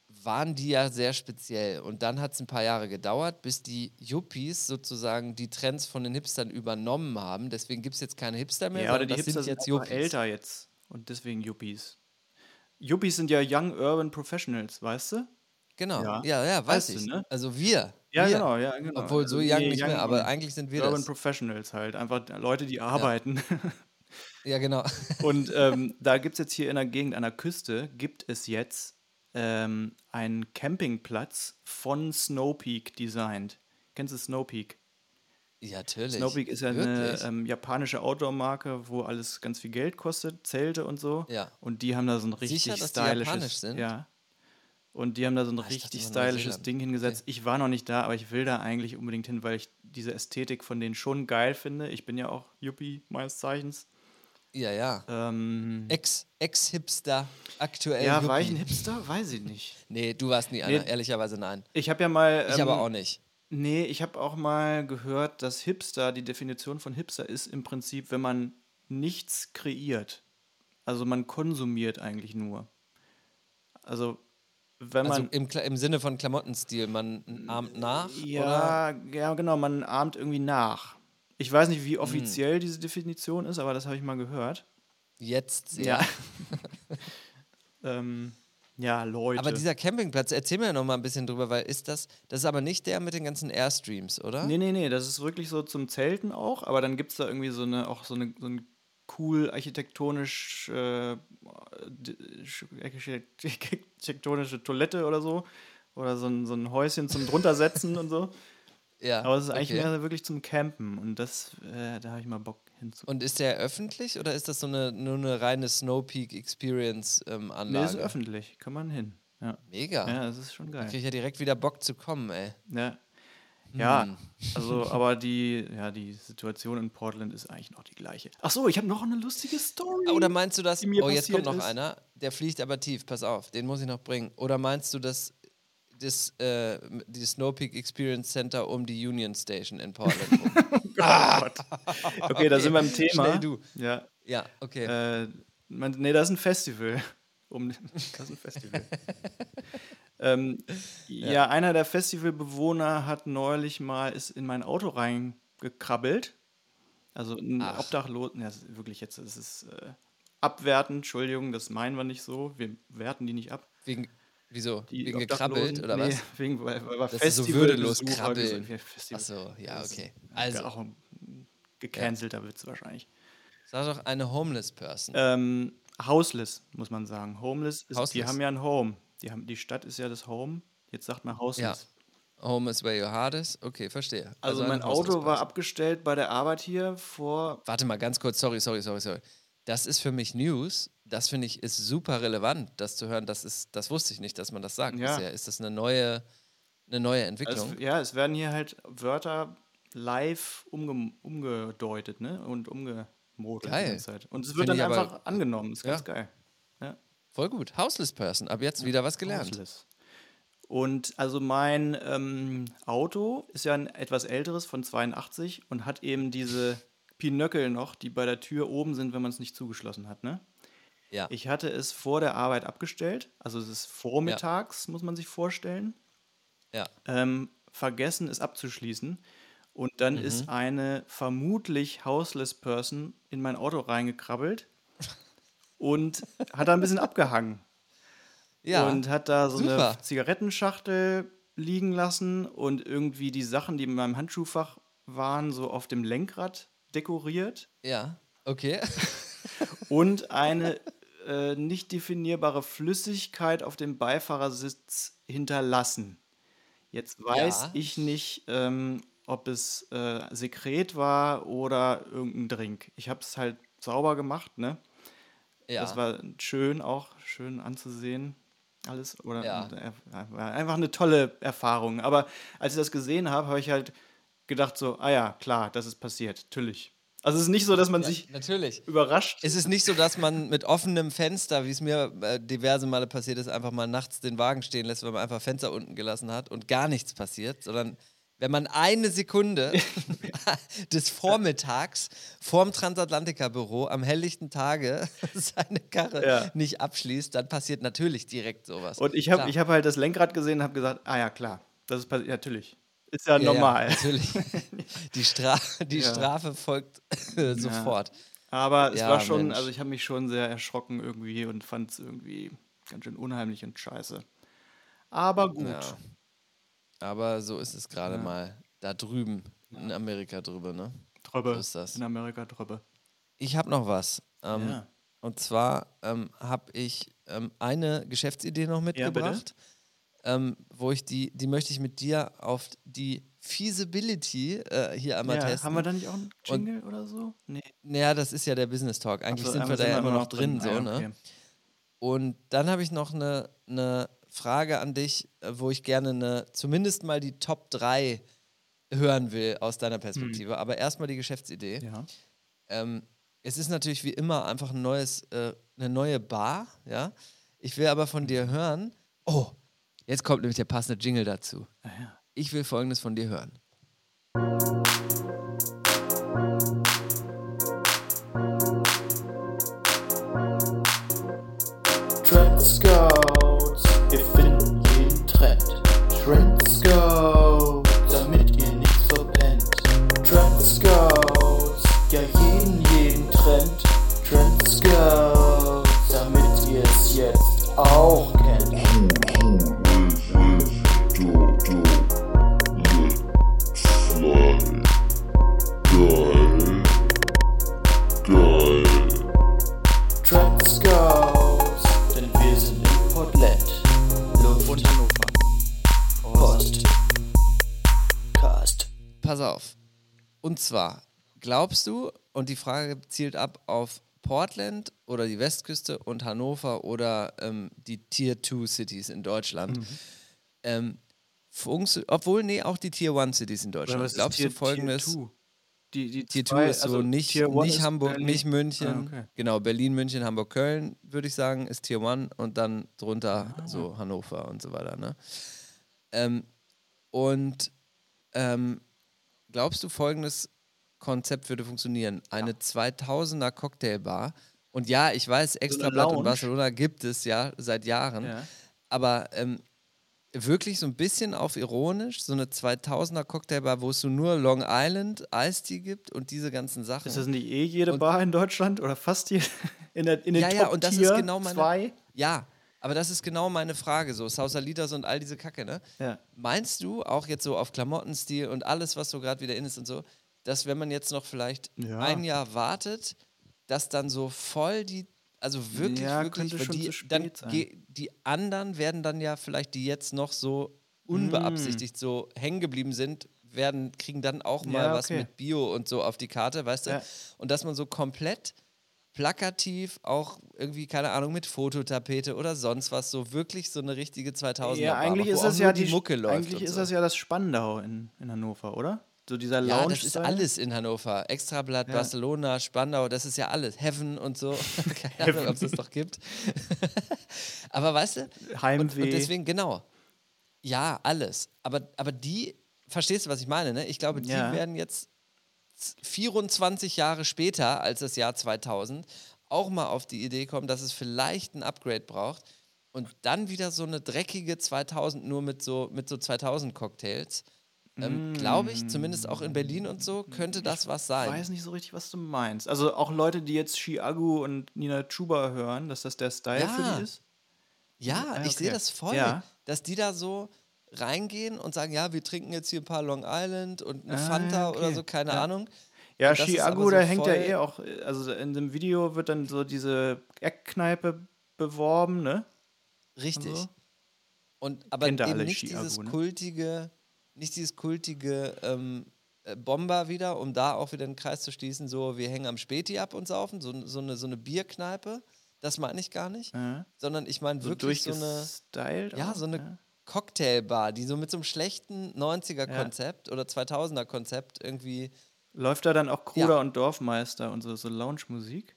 waren die ja sehr speziell. Und dann hat es ein paar Jahre gedauert, bis die Yuppies sozusagen die Trends von den Hipstern übernommen haben. Deswegen gibt es jetzt keine Hipster mehr, Ja, oder die Hipster sind sind jetzt Yuppies. älter jetzt. Und deswegen Yuppies. Yuppies sind ja Young Urban Professionals, weißt du? Genau, Ja. ja, ja, weiß Weißt du, ich. ne? Also wir. Ja, wir. genau, ja, genau. Obwohl Also so young nee, nicht young mehr, aber eigentlich sind wir Urban das. Professionals halt. Einfach Leute, die arbeiten. <laughs> Ja, genau. Und <laughs> ähm, da gibt es jetzt hier in der Gegend an der Küste, gibt es jetzt ähm, einen Campingplatz von Snowpeak designt. Kennst du Snowpeak? Ja, natürlich. Snowpeak ist ja eine Wirklich? ähm, japanische Outdoor-Marke, wo alles ganz viel Geld kostet, Zelte und so. Ja. Und die haben da so ein richtig Sicher, dass die stylisches. japanisch sind? Ja. Und die haben da so ein Ah, ich richtig stylisches. Ding hingesetzt. Ich war noch nicht da, aber ich will da eigentlich unbedingt hin, weil ich diese Ästhetik von denen schon geil finde. Ich bin ja auch Yuppie meines Zeichens. Ja, ja. Ähm, Ex- Ex-Hipster, aktuell. ja, Yuppie. war ich ein Hipster? Weiß ich nicht. Nee, du warst nie einer, Nee. ehrlicherweise nein. Ich habe ja mal. Ich ähm, aber auch nicht. Nee, ich habe auch mal gehört, dass Hipster, die Definition von Hipster ist im Prinzip, wenn man nichts kreiert. Also man konsumiert eigentlich nur. Also wenn Also man. im, Kla- im Sinne von Klamottenstil, man ahmt nach? Oder? ja, ja, genau, man ahmt irgendwie nach. Ich weiß nicht, wie Hm. offiziell diese Definition ist, aber das habe ich mal gehört. Jetzt sehr. Ja. <laughs> ähm, ja, Leute. Aber dieser Campingplatz, erzähl mir noch mal ein bisschen drüber, weil ist das, das ist aber nicht der mit den ganzen Airstreams, oder? Nee, nee, nee, das ist wirklich so zum Zelten auch, aber dann gibt es da irgendwie so eine, auch so eine, so ein cool architektonisch, äh, architektonische <laughs> Toilette oder so. Oder so ein, so ein Häuschen zum druntersetzen und so. <laughs> Ja. Aber es ist eigentlich okay. mehr wirklich zum Campen und das, äh, da habe ich mal Bock hinzu. Und ist der öffentlich oder ist das so eine, nur eine reine Snowpeak Experience ähm, Nee, Anlage? ist öffentlich, kann man hin. Ja, Mega. ja das ist schon Da kriege geil. ich ja direkt wieder Bock zu kommen, ey. Ja. Ja, Hm. also, aber die, ja, die Situation in Portland ist eigentlich noch die gleiche. Ach so, ich habe noch eine lustige Story. Oder meinst du das? die mir Oh, jetzt kommt noch ist. einer. Der fliegt aber tief. Pass auf, den muss ich noch bringen. Oder meinst du, dass das, äh, die Snowpeak Experience Center um die Union Station in Portland rum? <laughs> <laughs> Okay, da sind wir im Thema. Schnell du. Ja, ja, okay. Äh, man, nee, <laughs> das ist ein Festival. Um, das ist ein Festival. Ähm, ja. einer der Festivalbewohner hat neulich mal ist in mein Auto reingekrabbelt. Also ein Ach. Obdachlosen, ja, wirklich jetzt, das ist äh, abwertend, Entschuldigung, das meinen wir nicht so. Wir werten die nicht ab. Wegen, wieso? Die Wegen gekrabbelt oder nee, was? <laughs> Wegen, weil, weil Das ist so würdelos krabbeln. ja, Festival- Achso, ja, das ist okay. ja Also, auch ein gecancelter Witz wahrscheinlich. sag doch eine Homeless Person. Ähm, houseless, muss man sagen. Homeless, ist, die Houseless. haben ja ein Home. Die, haben, die Stadt ist ja das Home. Jetzt sagt man houseless. Home is where your heart is. Okay, verstehe. Also, eine mein Auto war abgestellt bei der Arbeit hier vor. Warte mal, ganz kurz, sorry, sorry, sorry, sorry. Das ist für mich News. Das finde ich ist super relevant, das zu hören. Das ist, das wusste ich nicht, dass man das sagt Ja. bisher. Ist das eine neue, eine neue Also, Entwicklung? ja, es werden hier halt Wörter live umge umgedeutet ne? und umgemodelt Geil. Und es wird dann einfach angenommen. Ist ganz Ja. geil. Voll gut. Houseless Person. Ab jetzt wieder was gelernt. Houseless. Und also mein ähm, Auto ist ja ein etwas älteres von 82 und hat eben diese Pinöckel noch, die bei der Tür oben sind, wenn man es nicht zugeschlossen hat. Ne? Ja. Ich hatte es vor der Arbeit abgestellt, also es ist vormittags, muss man sich vorstellen. ja. Ähm, vergessen, es abzuschließen. Und dann Mhm. ist eine vermutlich houseless Person in mein Auto reingekrabbelt und hat da ein bisschen abgehangen Ja. und hat da so Super. eine Zigarettenschachtel liegen lassen und irgendwie die Sachen, die in meinem Handschuhfach waren, so auf dem Lenkrad dekoriert ja. Okay. <laughs> und eine äh, nicht definierbare Flüssigkeit auf dem Beifahrersitz hinterlassen. Jetzt weiß Ja. ich nicht, ähm, ob es äh, Sekret war oder irgendein Drink. Ich habe es halt sauber gemacht, ne? Ja. Das war schön auch, schön anzusehen. Alles. Oder Ja. äh, war einfach eine tolle Erfahrung. Aber als ich das gesehen habe, habe ich halt gedacht, so, ah ja, klar, das ist passiert. Natürlich. Also es ist nicht so, dass man sich Natürlich. überrascht. Es ist nicht so, dass man mit offenem Fenster, wie es mir äh, diverse Male passiert ist, einfach mal nachts den Wagen stehen lässt, weil man einfach Fenster unten gelassen hat und gar nichts passiert, sondern wenn man eine Sekunde <laughs> des Vormittags vorm Transatlantika-Büro am helllichten Tage <laughs> seine Karre Ja. nicht abschließt, dann passiert natürlich direkt sowas. Und ich habe hab halt das Lenkrad gesehen und habe gesagt, ah ja, klar, das ist passiert. Natürlich. Ist ja, Ja, normal. Ja, natürlich. <laughs> Die, Stra die. Strafe folgt sofort. Aber es war schon, Mensch. also ich habe mich schon sehr erschrocken irgendwie und fand es irgendwie ganz schön unheimlich und scheiße. Aber gut. Ja. Aber so ist es gerade Ja. mal da drüben in Amerika drüber, ne? Tröbbe. So ist das. In Amerika Tröbbe. Ich habe noch was. Ähm, Ja. Und zwar ähm, habe ich ähm, eine Geschäftsidee noch mitgebracht, ähm, wo ich die, die möchte ich mit dir auf die Feasibility äh, hier einmal Ja, testen. haben wir da nicht auch einen Jingle oder so? Nee. Naja, das ist ja der Business Talk. Eigentlich Ach so, sind wir da ja immer noch drin, Ah, so, ja, ne? okay. Und dann habe ich noch eine, eine Frage an dich, äh, wo ich gerne eine, zumindest mal die Top 3 hören will aus deiner Perspektive. Aber erstmal die Geschäftsidee. Ja. Ähm, es ist natürlich wie immer einfach ein neues, äh, eine neue Bar, ja. Ich will aber von dir hören. Oh, jetzt kommt nämlich der passende Jingle dazu. Ah, ja. Ich will folgendes von dir hören. Auch kennt. Trend Scouts, denn wir sind Portland. Luft Und Hannover. Post. Cast. Pass auf. Und zwar, glaubst du, und die Frage zielt ab auf Portland oder die Westküste und Hannover oder ähm, die Tier 2 Cities in Deutschland. Mhm. Ähm, obwohl, nee, auch die Tier 1 Cities in Deutschland. Glaubst Tier- du folgendes? Tier 2? Die, die Tier 2 zwei- ist also so nicht, 1 nicht ist Hamburg, Berlin. nicht München. Ah, okay. Genau, Berlin, München, Hamburg, Köln, würde ich sagen, ist Tier 1 und dann drunter Ah. so Hannover und so weiter. Ne? Ähm, und ähm, glaubst du, folgendes Konzept würde funktionieren? Eine 2000er Cocktailbar. Und ja, ich weiß, Extrablatt und Lounge? Barcelona gibt es ja seit Jahren. Ja. Aber ähm, wirklich so ein bisschen auf ironisch, so eine 2000er Cocktailbar, wo es so nur Long Island Iced Tea gibt und diese ganzen Sachen. Ist das nicht eh jede Und- Bar in Deutschland oder fast jede? <laughs> In, der, in den ja, Top ja, und das ist genau meine. zwei? Ja, aber das ist genau meine Frage, so Sausalitas und all diese Kacke, ne? Ja. Meinst du auch jetzt so auf Klamottenstil und alles, was so gerade wieder in ist und so, dass wenn man jetzt noch vielleicht Ja. ein Jahr wartet, dass dann so voll die, also wirklich, Ja, wirklich, weil die, dann sein. die anderen werden dann ja vielleicht, die jetzt noch so unbeabsichtigt so hängen geblieben sind, werden, kriegen dann auch mal Ja, was okay. mit Bio und so auf die Karte, weißt du? Und dass man so komplett plakativ auch irgendwie, keine Ahnung, mit Fototapete oder sonst was, so wirklich so eine richtige 2000er Ja, eigentlich ist das ja die, Mucke läuft. Eigentlich ist so. das ja das Spandau in, in Hannover, oder? So dieser Ja, Lounge. das ist alles in Hannover. Extrablatt, Ja. Barcelona, Spandau, das ist ja alles. Heaven und so. <laughs> Keine Ahnung, ob es das noch gibt. <laughs> Aber weißt du, und, Heimweh. und deswegen, genau. Ja, alles. Aber, aber die, verstehst du, was ich meine? Ne? Ich glaube, die Ja. werden jetzt z- 24 Jahre später als das Jahr 2000 auch mal auf die Idee kommen, dass es vielleicht ein Upgrade braucht und dann wieder so eine dreckige 2000 nur mit so, mit so 2000 Cocktails. Ähm, Glaube ich, zumindest auch in Berlin und so, könnte das was Ich sein. weiß nicht so richtig, was du meinst. Also auch Leute, die jetzt Chiagu und Nina Chuba hören, dass das der Style für Ja. die ist. Ja, Ah, ich sehe okay. das voll, Ja. dass die da so reingehen und sagen, ja, wir trinken jetzt hier ein paar Long Island und eine Ah, Fanta okay. oder so, keine Ja. Ahnung. Ja, Und aber so da hängt ja eh auch, also in dem Video wird dann so diese Eckkneipe beworben, ne? Richtig. Und aber kennt ihr eben nicht Chiago, dieses ne? kultige, nicht dieses kultige ähm, äh, Bomber wieder, um da auch wieder den Kreis zu schließen, so wir hängen am Späti ab und saufen, so, so, eine, so eine Bierkneipe, das meine ich gar nicht, Ja. sondern ich meine so wirklich so eine, ja, so eine ja. Cocktailbar, die so mit so einem schlechten 90er-Konzept oder 2000er-Konzept irgendwie Läuft da dann auch Kruder Ja. und Dorfmeister und so, so Lounge-Musik?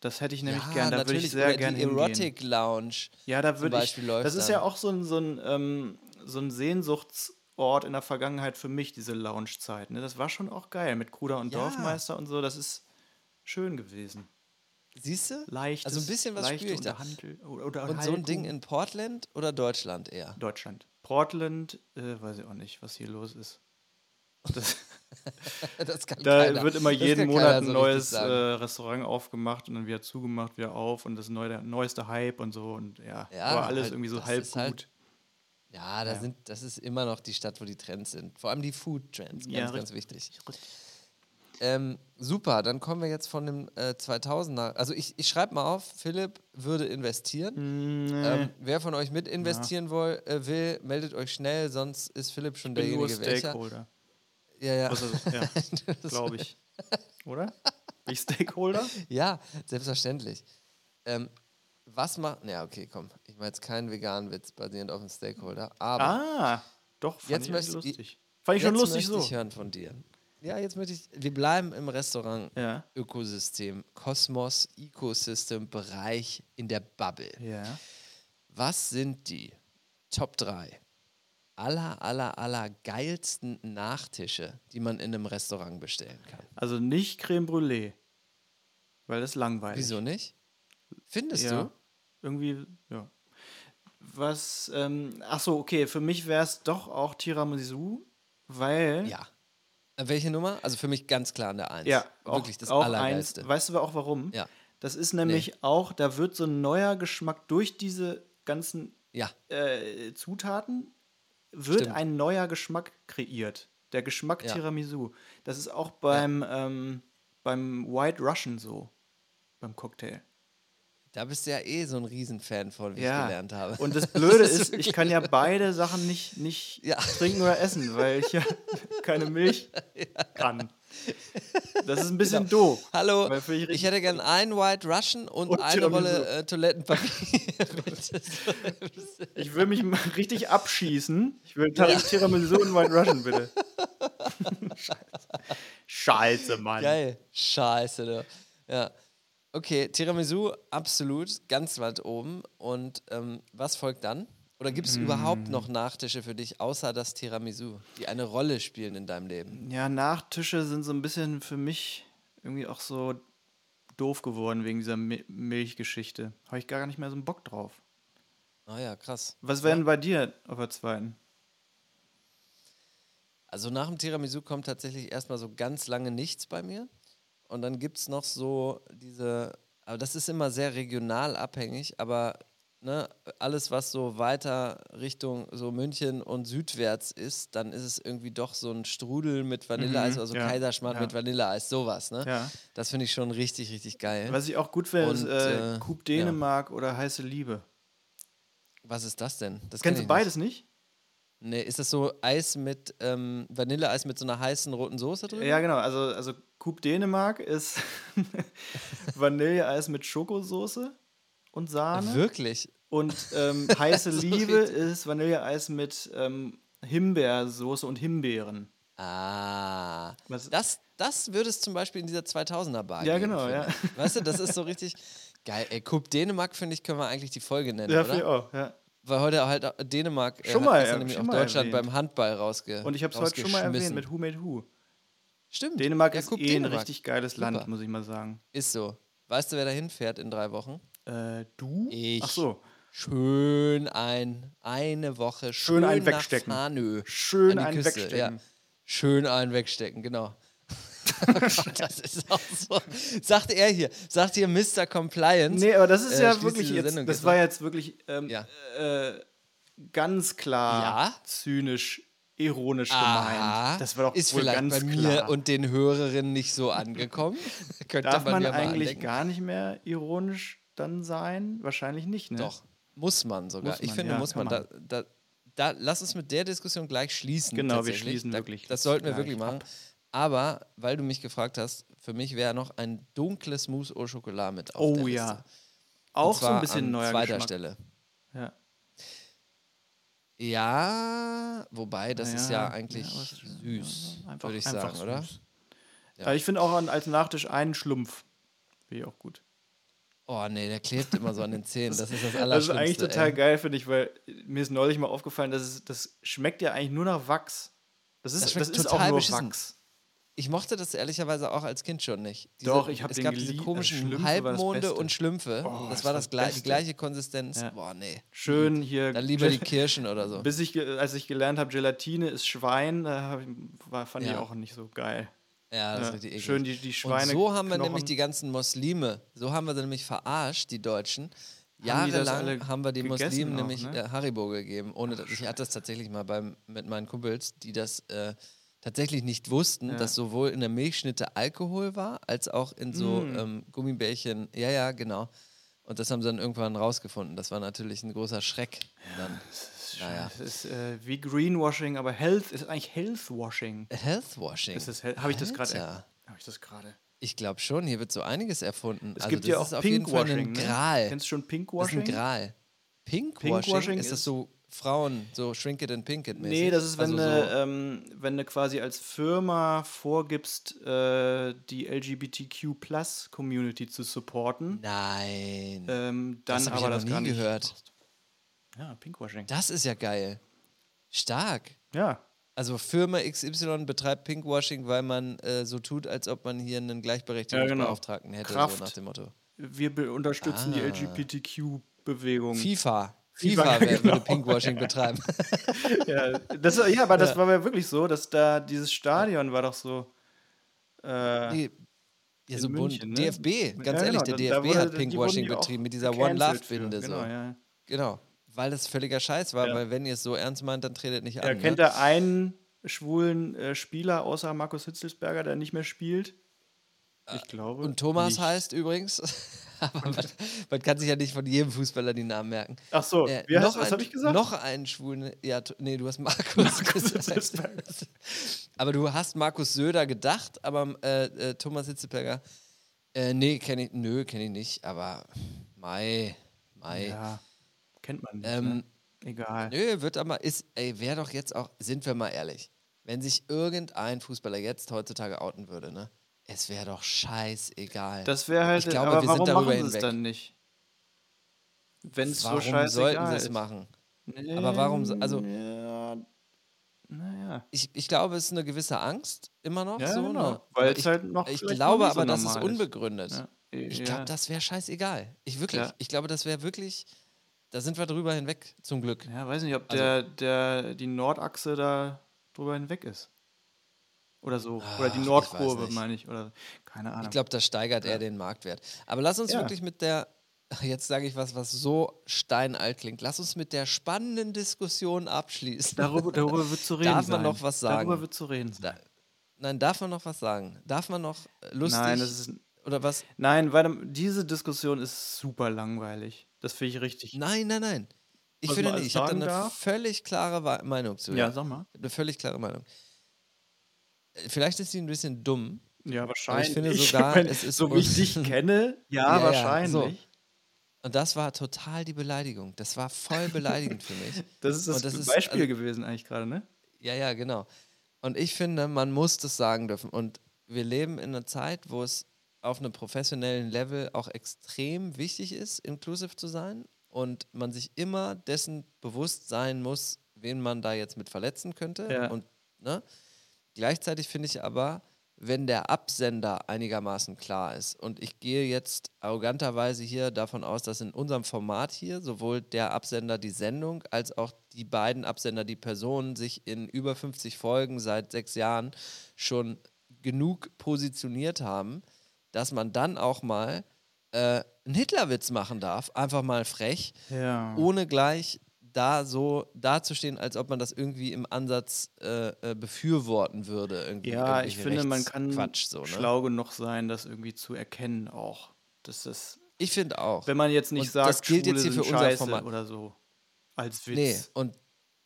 Das hätte ich nämlich ja, gern, da würde ich sehr gerne die hingehen. Erotic Lounge. Ja, da würde ich. Beispiel läuft Das ist dann. ja auch so ein, so ein, ähm, so ein Sehnsuchtsort in der Vergangenheit für mich, diese Lounge-Zeit. Ne? Das war schon auch geil mit Kruder und Ja. Dorfmeister und so. Das ist schön gewesen. Siehst du? Leicht. Also ein bisschen was spüre ich da. Unterhandel- Oder, oder Und so ein Ding in Portland oder Deutschland eher? Deutschland. Portland, äh, weiß ich auch nicht, was hier los ist. <laughs> Das, <laughs> Das da keiner- wird immer jeden Monat ein so neues äh. Restaurant aufgemacht und dann wieder zugemacht, wieder auf und das neue, der neueste Hype und so und ja, Ja, aber alles halt, irgendwie so halb halt- gut. Ja, da Sind, das ist immer noch die Stadt, wo die Trends sind. Vor allem die Food-Trends, ganz, Ja, ganz wichtig. Ähm, super, dann kommen wir jetzt von dem äh, 2000er. Also ich, ich schreibe mal auf, Philipp würde investieren. Nee. Ähm, wer von euch mit investieren woll, äh, will, meldet euch schnell, sonst ist Philipp schon nur derjenige, welcher. Stakeholder. Ja, ja. Also, ja, <laughs> glaube ich. <laughs> Oder? Bin ich Stakeholder? Ja, selbstverständlich. Ähm, was macht. Ja, okay, komm. Ich mache jetzt keinen veganen Witz basierend auf dem Stakeholder. Aber Ah, doch, fand Jetzt ich möchte ich- lustig. Fand ich schon jetzt lustig möchte so. ich hören von dir. Ja, jetzt möchte ich. Wir bleiben im Restaurant-Ökosystem, Ja. Kosmos, Ecosystem, Bereich in der Bubble. Ja. Was sind die Top 3 aller, aller, aller geilsten Nachtische, die man in einem Restaurant bestellen kann? Also nicht Creme Brûlée. Weil das ist langweilig. Wieso nicht? Findest ja. du? Irgendwie, ja. Was, ähm, ach so, okay, für mich wäre es doch auch Tiramisu, weil. Ja. Äh, Welche Nummer? Also für mich ganz klar an der 1. Ja, auch, Wirklich das auch Allergeilste. eins. Weißt du aber auch warum? Ja. Das ist nämlich auch, da wird so ein neuer Geschmack durch diese ganzen Ja, äh, Zutaten, wird Stimmt. ein neuer Geschmack kreiert. Der Geschmack Ja. Tiramisu. Das ist auch beim, ähm, beim White Russian so. Beim Cocktail. Da bist du ja eh so ein Riesenfan von, wie Ja. ich gelernt habe. Und das Blöde <laughs> Das ist ist, ich kann ja <laughs> beide Sachen nicht, nicht Ja. trinken oder essen, weil ich ja <laughs> keine Milch kann. Das ist ein bisschen doof. Hallo, ich hätte gern einen White Russian und, Und eine. Rolle äh, Toilettenpapier. Ich will mich mal richtig abschießen. Ich will Tar Tiramisu und White Russian, bitte. Scheiße. Scheiße, Mann. Geil. Scheiße, du. Ja. Okay, Tiramisu, absolut, ganz weit oben. Und ähm, was folgt dann? Oder gibt es Mm. überhaupt noch Nachtische für dich, außer das Tiramisu, die eine Rolle spielen in deinem Leben? Ja, Nachtische sind so ein bisschen für mich irgendwie auch so doof geworden wegen dieser Mi Milchgeschichte. Habe ich gar nicht mehr so einen Bock drauf. Ah ja, krass. Was wäre denn bei dir auf der zweiten? Also nach dem Tiramisu kommt tatsächlich erstmal so ganz lange nichts bei mir. Und dann gibt es noch so diese, aber das ist immer sehr regional abhängig, aber ne, alles, was so weiter Richtung so München und südwärts ist, dann ist es irgendwie doch so ein Strudel mit Vanilleeis, Mhm, also ja, Kaiserschmarrn ja. mit Vanilleeis, sowas, ne? Ja. Das finde ich schon richtig, richtig geil. Was ich auch gut finde, ist äh, äh, Coupe ja. Dänemark oder Heiße Liebe. Was ist das denn? Das kenn Kennst du beides nicht? Nicht. Nee, ist das so Eis mit ähm, Vanilleeis mit so einer heißen roten Soße drin? Ja, genau. Also, also Coupe Dänemark ist <laughs> Vanilleeis mit Schokosoße und Sahne. Wirklich? Und ähm, <laughs> heiße So Liebe ist Vanilleeis mit ähm, Himbeersoße und Himbeeren. Ah. Was- Das, das würde es zum Beispiel in dieser 2000er Bar Ja, geben, genau, ja. Weißt du, das ist so richtig geil. Ey, Coupe Dänemark, finde ich, können wir eigentlich die Folge nennen, Ja, oder? auch. Ja. Weil heute halt auch Dänemark äh, Schon mal, ja, nämlich schon auch Deutschland erwähnt. beim Handball rausge Und ich habe es heute schon mal erwähnt mit Who Made Who. Stimmt. Dänemark ja, ist eh ein Dänemark. richtig geiles Super. Land, muss ich mal sagen. Ist so. Weißt du, wer da hinfährt in drei Wochen? Äh, du? Ich. Ach so. Schön ein, eine Woche. Schön einen nach wegstecken. Fanö, Schön einen Küste, wegstecken. Ja. Schön einen wegstecken, genau. <laughs> das ist auch so. Sagt er hier, sagt hier Mr. Compliance. Nee, aber das ist äh, ja wirklich jetzt, Sendung das war jetzt wirklich ähm, Ja. äh, ganz klar Ja? zynisch, ironisch Aha, gemeint. Das war doch ist wohl vielleicht ganz bei klar. mir und den Hörerinnen nicht so angekommen. <laughs> Könnte Darf man mal eigentlich andenken. gar nicht mehr ironisch dann sein? Wahrscheinlich nicht, ne? Doch, muss man sogar. Muss ich man, finde, ja, muss man. kann Da, da, da, lass uns mit der Diskussion gleich schließen. Genau, wir schließen da, wirklich Das sollten wir wirklich machen. ab. Aber, weil du mich gefragt hast, für mich wäre noch ein dunkles Mousse au Chocolat mit auf Oh ja. Auch so ein bisschen an neuer zweiter Geschmack. Stelle. Ja. Ja, wobei, das ist ja Ja, eigentlich ja, was- süß, Einfach, würde ich einfach sagen, oder? süß. Ja. Aber ich finde auch als Nachtisch einen Schlumpf. Finde ich auch gut. Oh nee, der klebt immer so an den Zähnen. <laughs> Das ist das Das ist Allerschlimmste. eigentlich total ey. geil, finde ich, weil mir ist neulich mal aufgefallen, dass es, das schmeckt ja eigentlich nur nach Wachs. Das ist, Das das ist auch nur beschissen. Wachs. Ich mochte das ehrlicherweise auch als Kind schon nicht. Doch, ich hab Es den gab diese geliebt. komischen Halbmonde und Schlümpfe. Oh, das das war das das gle die gleiche Konsistenz. Ja. Boah, nee. Schön hier. Dann lieber <laughs> die Kirschen oder so. Bis ich, als ich gelernt habe, Gelatine ist Schwein, da ich, war, fand ich Ja. auch nicht so geil. Ja, das ist richtig eklig. schön die, die Schweine. Und so haben wir Knochen. nämlich die ganzen Muslime, so haben wir sie nämlich verarscht, die Deutschen. Haben Jahrelang haben wir den Muslimen auch, nämlich ne? äh, Haribo gegeben. Ohne dass, ich hatte das tatsächlich mal beim, mit meinen Kumpels, die das äh, tatsächlich nicht wussten, dass sowohl in der Milchschnitte Alkohol war, als auch in so Mm. ähm, Gummibärchen. Ja, ja, genau. Und das haben sie dann irgendwann rausgefunden. Das war natürlich ein großer Schreck. Dann, naja. Das ist äh, wie Greenwashing, aber Health ist eigentlich Healthwashing. Healthwashing. Ist das, habe ich das gerade? Alter. Habe ich das gerade? Ich glaube schon, hier wird so einiges erfunden. Es also gibt das ja ist auch auf jeden Fall ein Pinkwashing. Ne? Gral. Kennst du schon Das ist Pinkwashing? ein Gral. Pinkwashing? Pinkwashing ist das ist- so Frauen, so Shrink it and pink it mäßig? Nee, das ist, wenn, also du, so, ähm, wenn du quasi als Firma vorgibst, äh, die LGBTQ-Plus-Community zu supporten, Nein. ähm, dann Das hab ich aber ja das noch gar nie nicht gehört. machst. Ja, Pinkwashing. das ist ja geil. Stark. Ja, Also Firma XY betreibt Pinkwashing, weil man äh, so tut, als ob man hier einen Gleichberechtigungsbeauftragten hätte, Kraft. so nach dem Motto. wir unterstützen die Ah. LGBTQ-Bewegung. FIFA. FIFA, FIFA, genau. würde Pinkwashing <laughs> betreiben. ja, das, ja, aber das war ja wirklich so, dass da dieses Stadion war doch so. Äh, Nee, ja, so bunt. München, ne? DFB, ganz Ja, ehrlich, genau, der da- da DFB wurde- hat Pinkwashing ja betrieben mit dieser gecancelt One Love für, Binde. Genau, so. ja. Genau. Weil das völliger Scheiß war, Ja. weil wenn ihr es so ernst meint, dann tretet nicht Ja, an. kennt ne? er einen schwulen äh, Spieler außer Markus Hitzelsberger, der nicht mehr spielt? Ich glaube. Äh, Und Thomas nicht. heißt übrigens. <laughs> Aber man, man kann sich ja nicht von jedem Fußballer die Namen merken. Ach so, Äh, wie noch was habe ich gesagt? Noch einen schwulen. Ja, nee, du hast Markus. Hitzelsberger. aber du hast Markus Söder gedacht, aber äh, äh, Thomas Hitzeberger. Äh, nee, kenne ich. Nö, kenne ich nicht, aber. Mai. Mai. Ja, kennt man nicht. Ähm, ne? Egal. Nö, wird aber, ist, ey, wäre doch jetzt auch, sind wir mal ehrlich, wenn sich irgendein Fußballer jetzt heutzutage outen würde, ne? Es wäre doch scheißegal. Das wäre halt, Ich glaube, aber wir sind warum darüber machen sie es dann nicht? Wenn es so Warum scheißegal sollten sie es machen? Aber warum so- also- Ja, naja. Ich, ich glaube, es ist eine gewisse Angst immer noch Ja, so. genau. Ne? Weil Aber es halt noch Ich glaube nicht so aber, das ist unbegründet. Ja. Ich Ja. glaube, das wäre scheißegal. Ich wirklich. Ja. Ich glaube, das wäre wirklich da sind wir drüber hinweg, zum Glück. Ja, weiß nicht, ob Also- der, der, die Nordachse da drüber hinweg ist. Oder so. Oder die Ach, Nordkurve, meine ich. Oder keine Ahnung. Ich glaube, das steigert eher den Marktwert. Aber lass uns Ja. wirklich mit der, jetzt sage ich was, was so steinalt klingt, lass uns mit der spannenden Diskussion abschließen. darüber, darüber wird zu <laughs> reden Darf man sein. noch was sagen? Darüber wird zu reden sein. Da, nein, darf man noch was sagen? Darf man noch äh, lustig Nein, das ist, oder was? nein, weil diese Diskussion ist super langweilig. Das finde ich richtig. Nein, nein, nein. Ich finde nicht. Ich habe da eine darf? völlig klare Meinung zu. ja, sag mal. Eine völlig klare Meinung. Vielleicht ist sie ein bisschen dumm. Ja, wahrscheinlich. finde sogar, <laughs> Wenn- es ist so wie ich dich kenne, <laughs> ja, Ja, ja, wahrscheinlich. so. Und das war total die Beleidigung. Das war voll beleidigend für mich. <laughs> Das ist das, das ist- Beispiel also- gewesen eigentlich gerade, ne? Ja, ja, genau. Und ich finde, man muss das sagen dürfen. Und wir leben in einer Zeit, wo es auf einem professionellen Level auch extrem wichtig ist, inclusive zu sein. Und man sich immer dessen bewusst sein muss, wen man da jetzt mit verletzen könnte. Ja. Und ne? Gleichzeitig finde ich aber, wenn der Absender einigermaßen klar ist, und ich gehe jetzt arroganterweise hier davon aus, dass in unserem Format hier sowohl der Absender die Sendung als auch die beiden Absender, die Personen, sich in über 50 Folgen seit sechs Jahren schon genug positioniert haben, dass man dann auch mal äh, einen Hitlerwitz machen darf, einfach mal frech, Ja. ohne gleich da so dazustehen, als ob man das irgendwie im Ansatz äh, äh, befürworten würde. Irgendwie Ja, ich finde, man kann Quatsch, so, ne? schlau genug sein, das irgendwie zu erkennen auch. Das ist, Ich finde auch. wenn man jetzt nicht Und sagt, das gilt Schwule jetzt hier für unser scheiße Format. oder so. Als Witz. Nee, und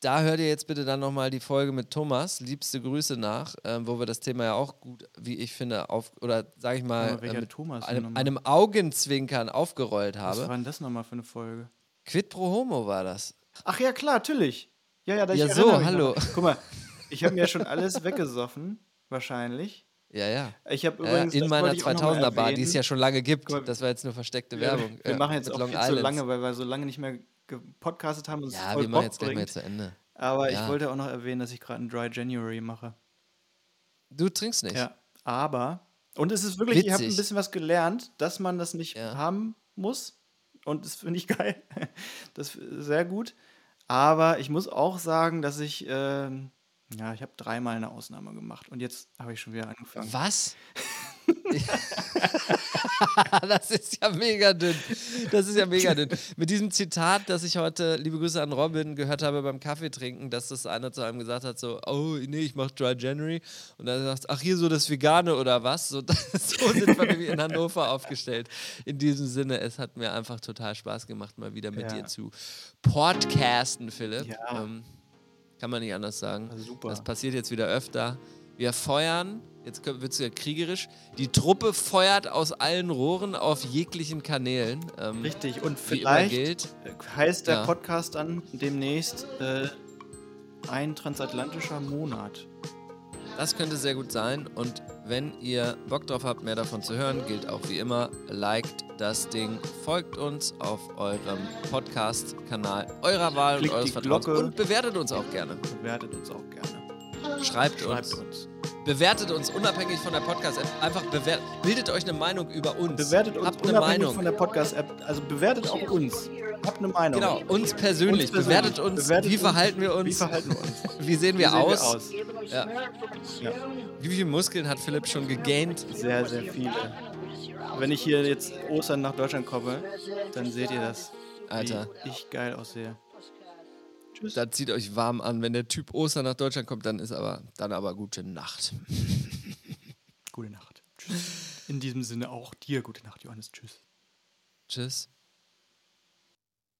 da hört ihr jetzt bitte dann nochmal die Folge mit Thomas, liebste Grüße nach, ähm, wo wir das Thema ja auch gut, wie ich finde, auf, oder sage ich mal, welcher äh, mit einem, einem Augenzwinkern aufgerollt Was habe. war denn das nochmal für eine Folge? Quid pro homo war das. Ach ja, klar, natürlich. Ja, ja, da ich Ja, erinnere so, hallo. noch. Guck mal, ich habe mir ja schon alles weggesoffen, wahrscheinlich. Ja, ja. Ich habe ja übrigens in das meiner wollte ich auch noch mal 2000er Bar, die es ja schon lange gibt. Mal, das war jetzt nur versteckte Ja, Werbung. Wir ja, machen jetzt mit auch Long viel zu Islands. lange, weil wir so lange nicht mehr gepodcastet haben. Und Ja, wir machen Bock jetzt gleich mal zu Ende. Aber Ja. ich wollte auch noch erwähnen, dass ich gerade einen Dry January mache. Du trinkst nicht. Ja, aber, und es ist wirklich, ich habe ein Witzig. bisschen was gelernt, dass man das nicht Ja. haben muss. Und das finde ich <laughs> geil. Das ist sehr gut. Aber ich muss auch sagen, dass ich, ähm, ja, ich habe dreimal eine Ausnahme gemacht. Und jetzt habe ich schon wieder angefangen. Was? <laughs> das ist ja mega dünn. Das ist ja mega dünn. Mit diesem Zitat, das ich heute, liebe Grüße an Robin, gehört habe beim Kaffee trinken, dass das einer zu einem gesagt hat, so, oh nee, ich mache Dry January. Und dann sagt, ach hier so das Vegane oder was? So, <laughs> so sind wir in Hannover aufgestellt. In diesem Sinne, es hat mir einfach total Spaß gemacht, mal wieder mit Ja. dir zu podcasten, Philipp. Ja. Ähm, kann man nicht anders sagen. Super. Das passiert jetzt wieder öfter. Wir feuern, jetzt wird es ja kriegerisch, die Truppe feuert aus allen Rohren auf jeglichen Kanälen. Ähm, Richtig. Und vielleicht gilt. heißt der Ja. Podcast dann demnächst äh, ein transatlantischer Monat. Das könnte sehr gut sein. Und wenn ihr Bock drauf habt, mehr davon zu hören, gilt auch wie immer, liked das Ding, folgt uns auf eurem Podcast-Kanal eurer Wahl Klickt und eures Vertrauens Glocke. und bewertet uns auch gerne. Bewertet uns auch gerne. Schreibt, Schreibt uns. uns. Bewertet uns unabhängig von der Podcast-App. Einfach bewertet. Bildet euch eine Meinung über uns. Bewertet uns Habt unabhängig Meinung. von der Podcast-App. Also bewertet auch uns. Habt eine Meinung. Genau, uns persönlich. Uns persönlich. Bewertet uns. Bewertet wie uns. verhalten wir uns? Wie verhalten wir uns? <laughs> Wie sehen wir, Wie sehen aus? Ja. Wie viele Muskeln hat Philipp schon gegaint? Sehr, sehr viele. Wenn ich hier jetzt Ostern nach Deutschland komme, dann seht ihr das. Alter. Wie ich geil aussehe. Tschüss. Da zieht euch warm an. Wenn der Typ Ostern nach Deutschland kommt, dann ist aber dann aber gute Nacht. <laughs> Gute Nacht. Tschüss. In diesem Sinne auch dir gute Nacht, Johannes. Tschüss. Tschüss.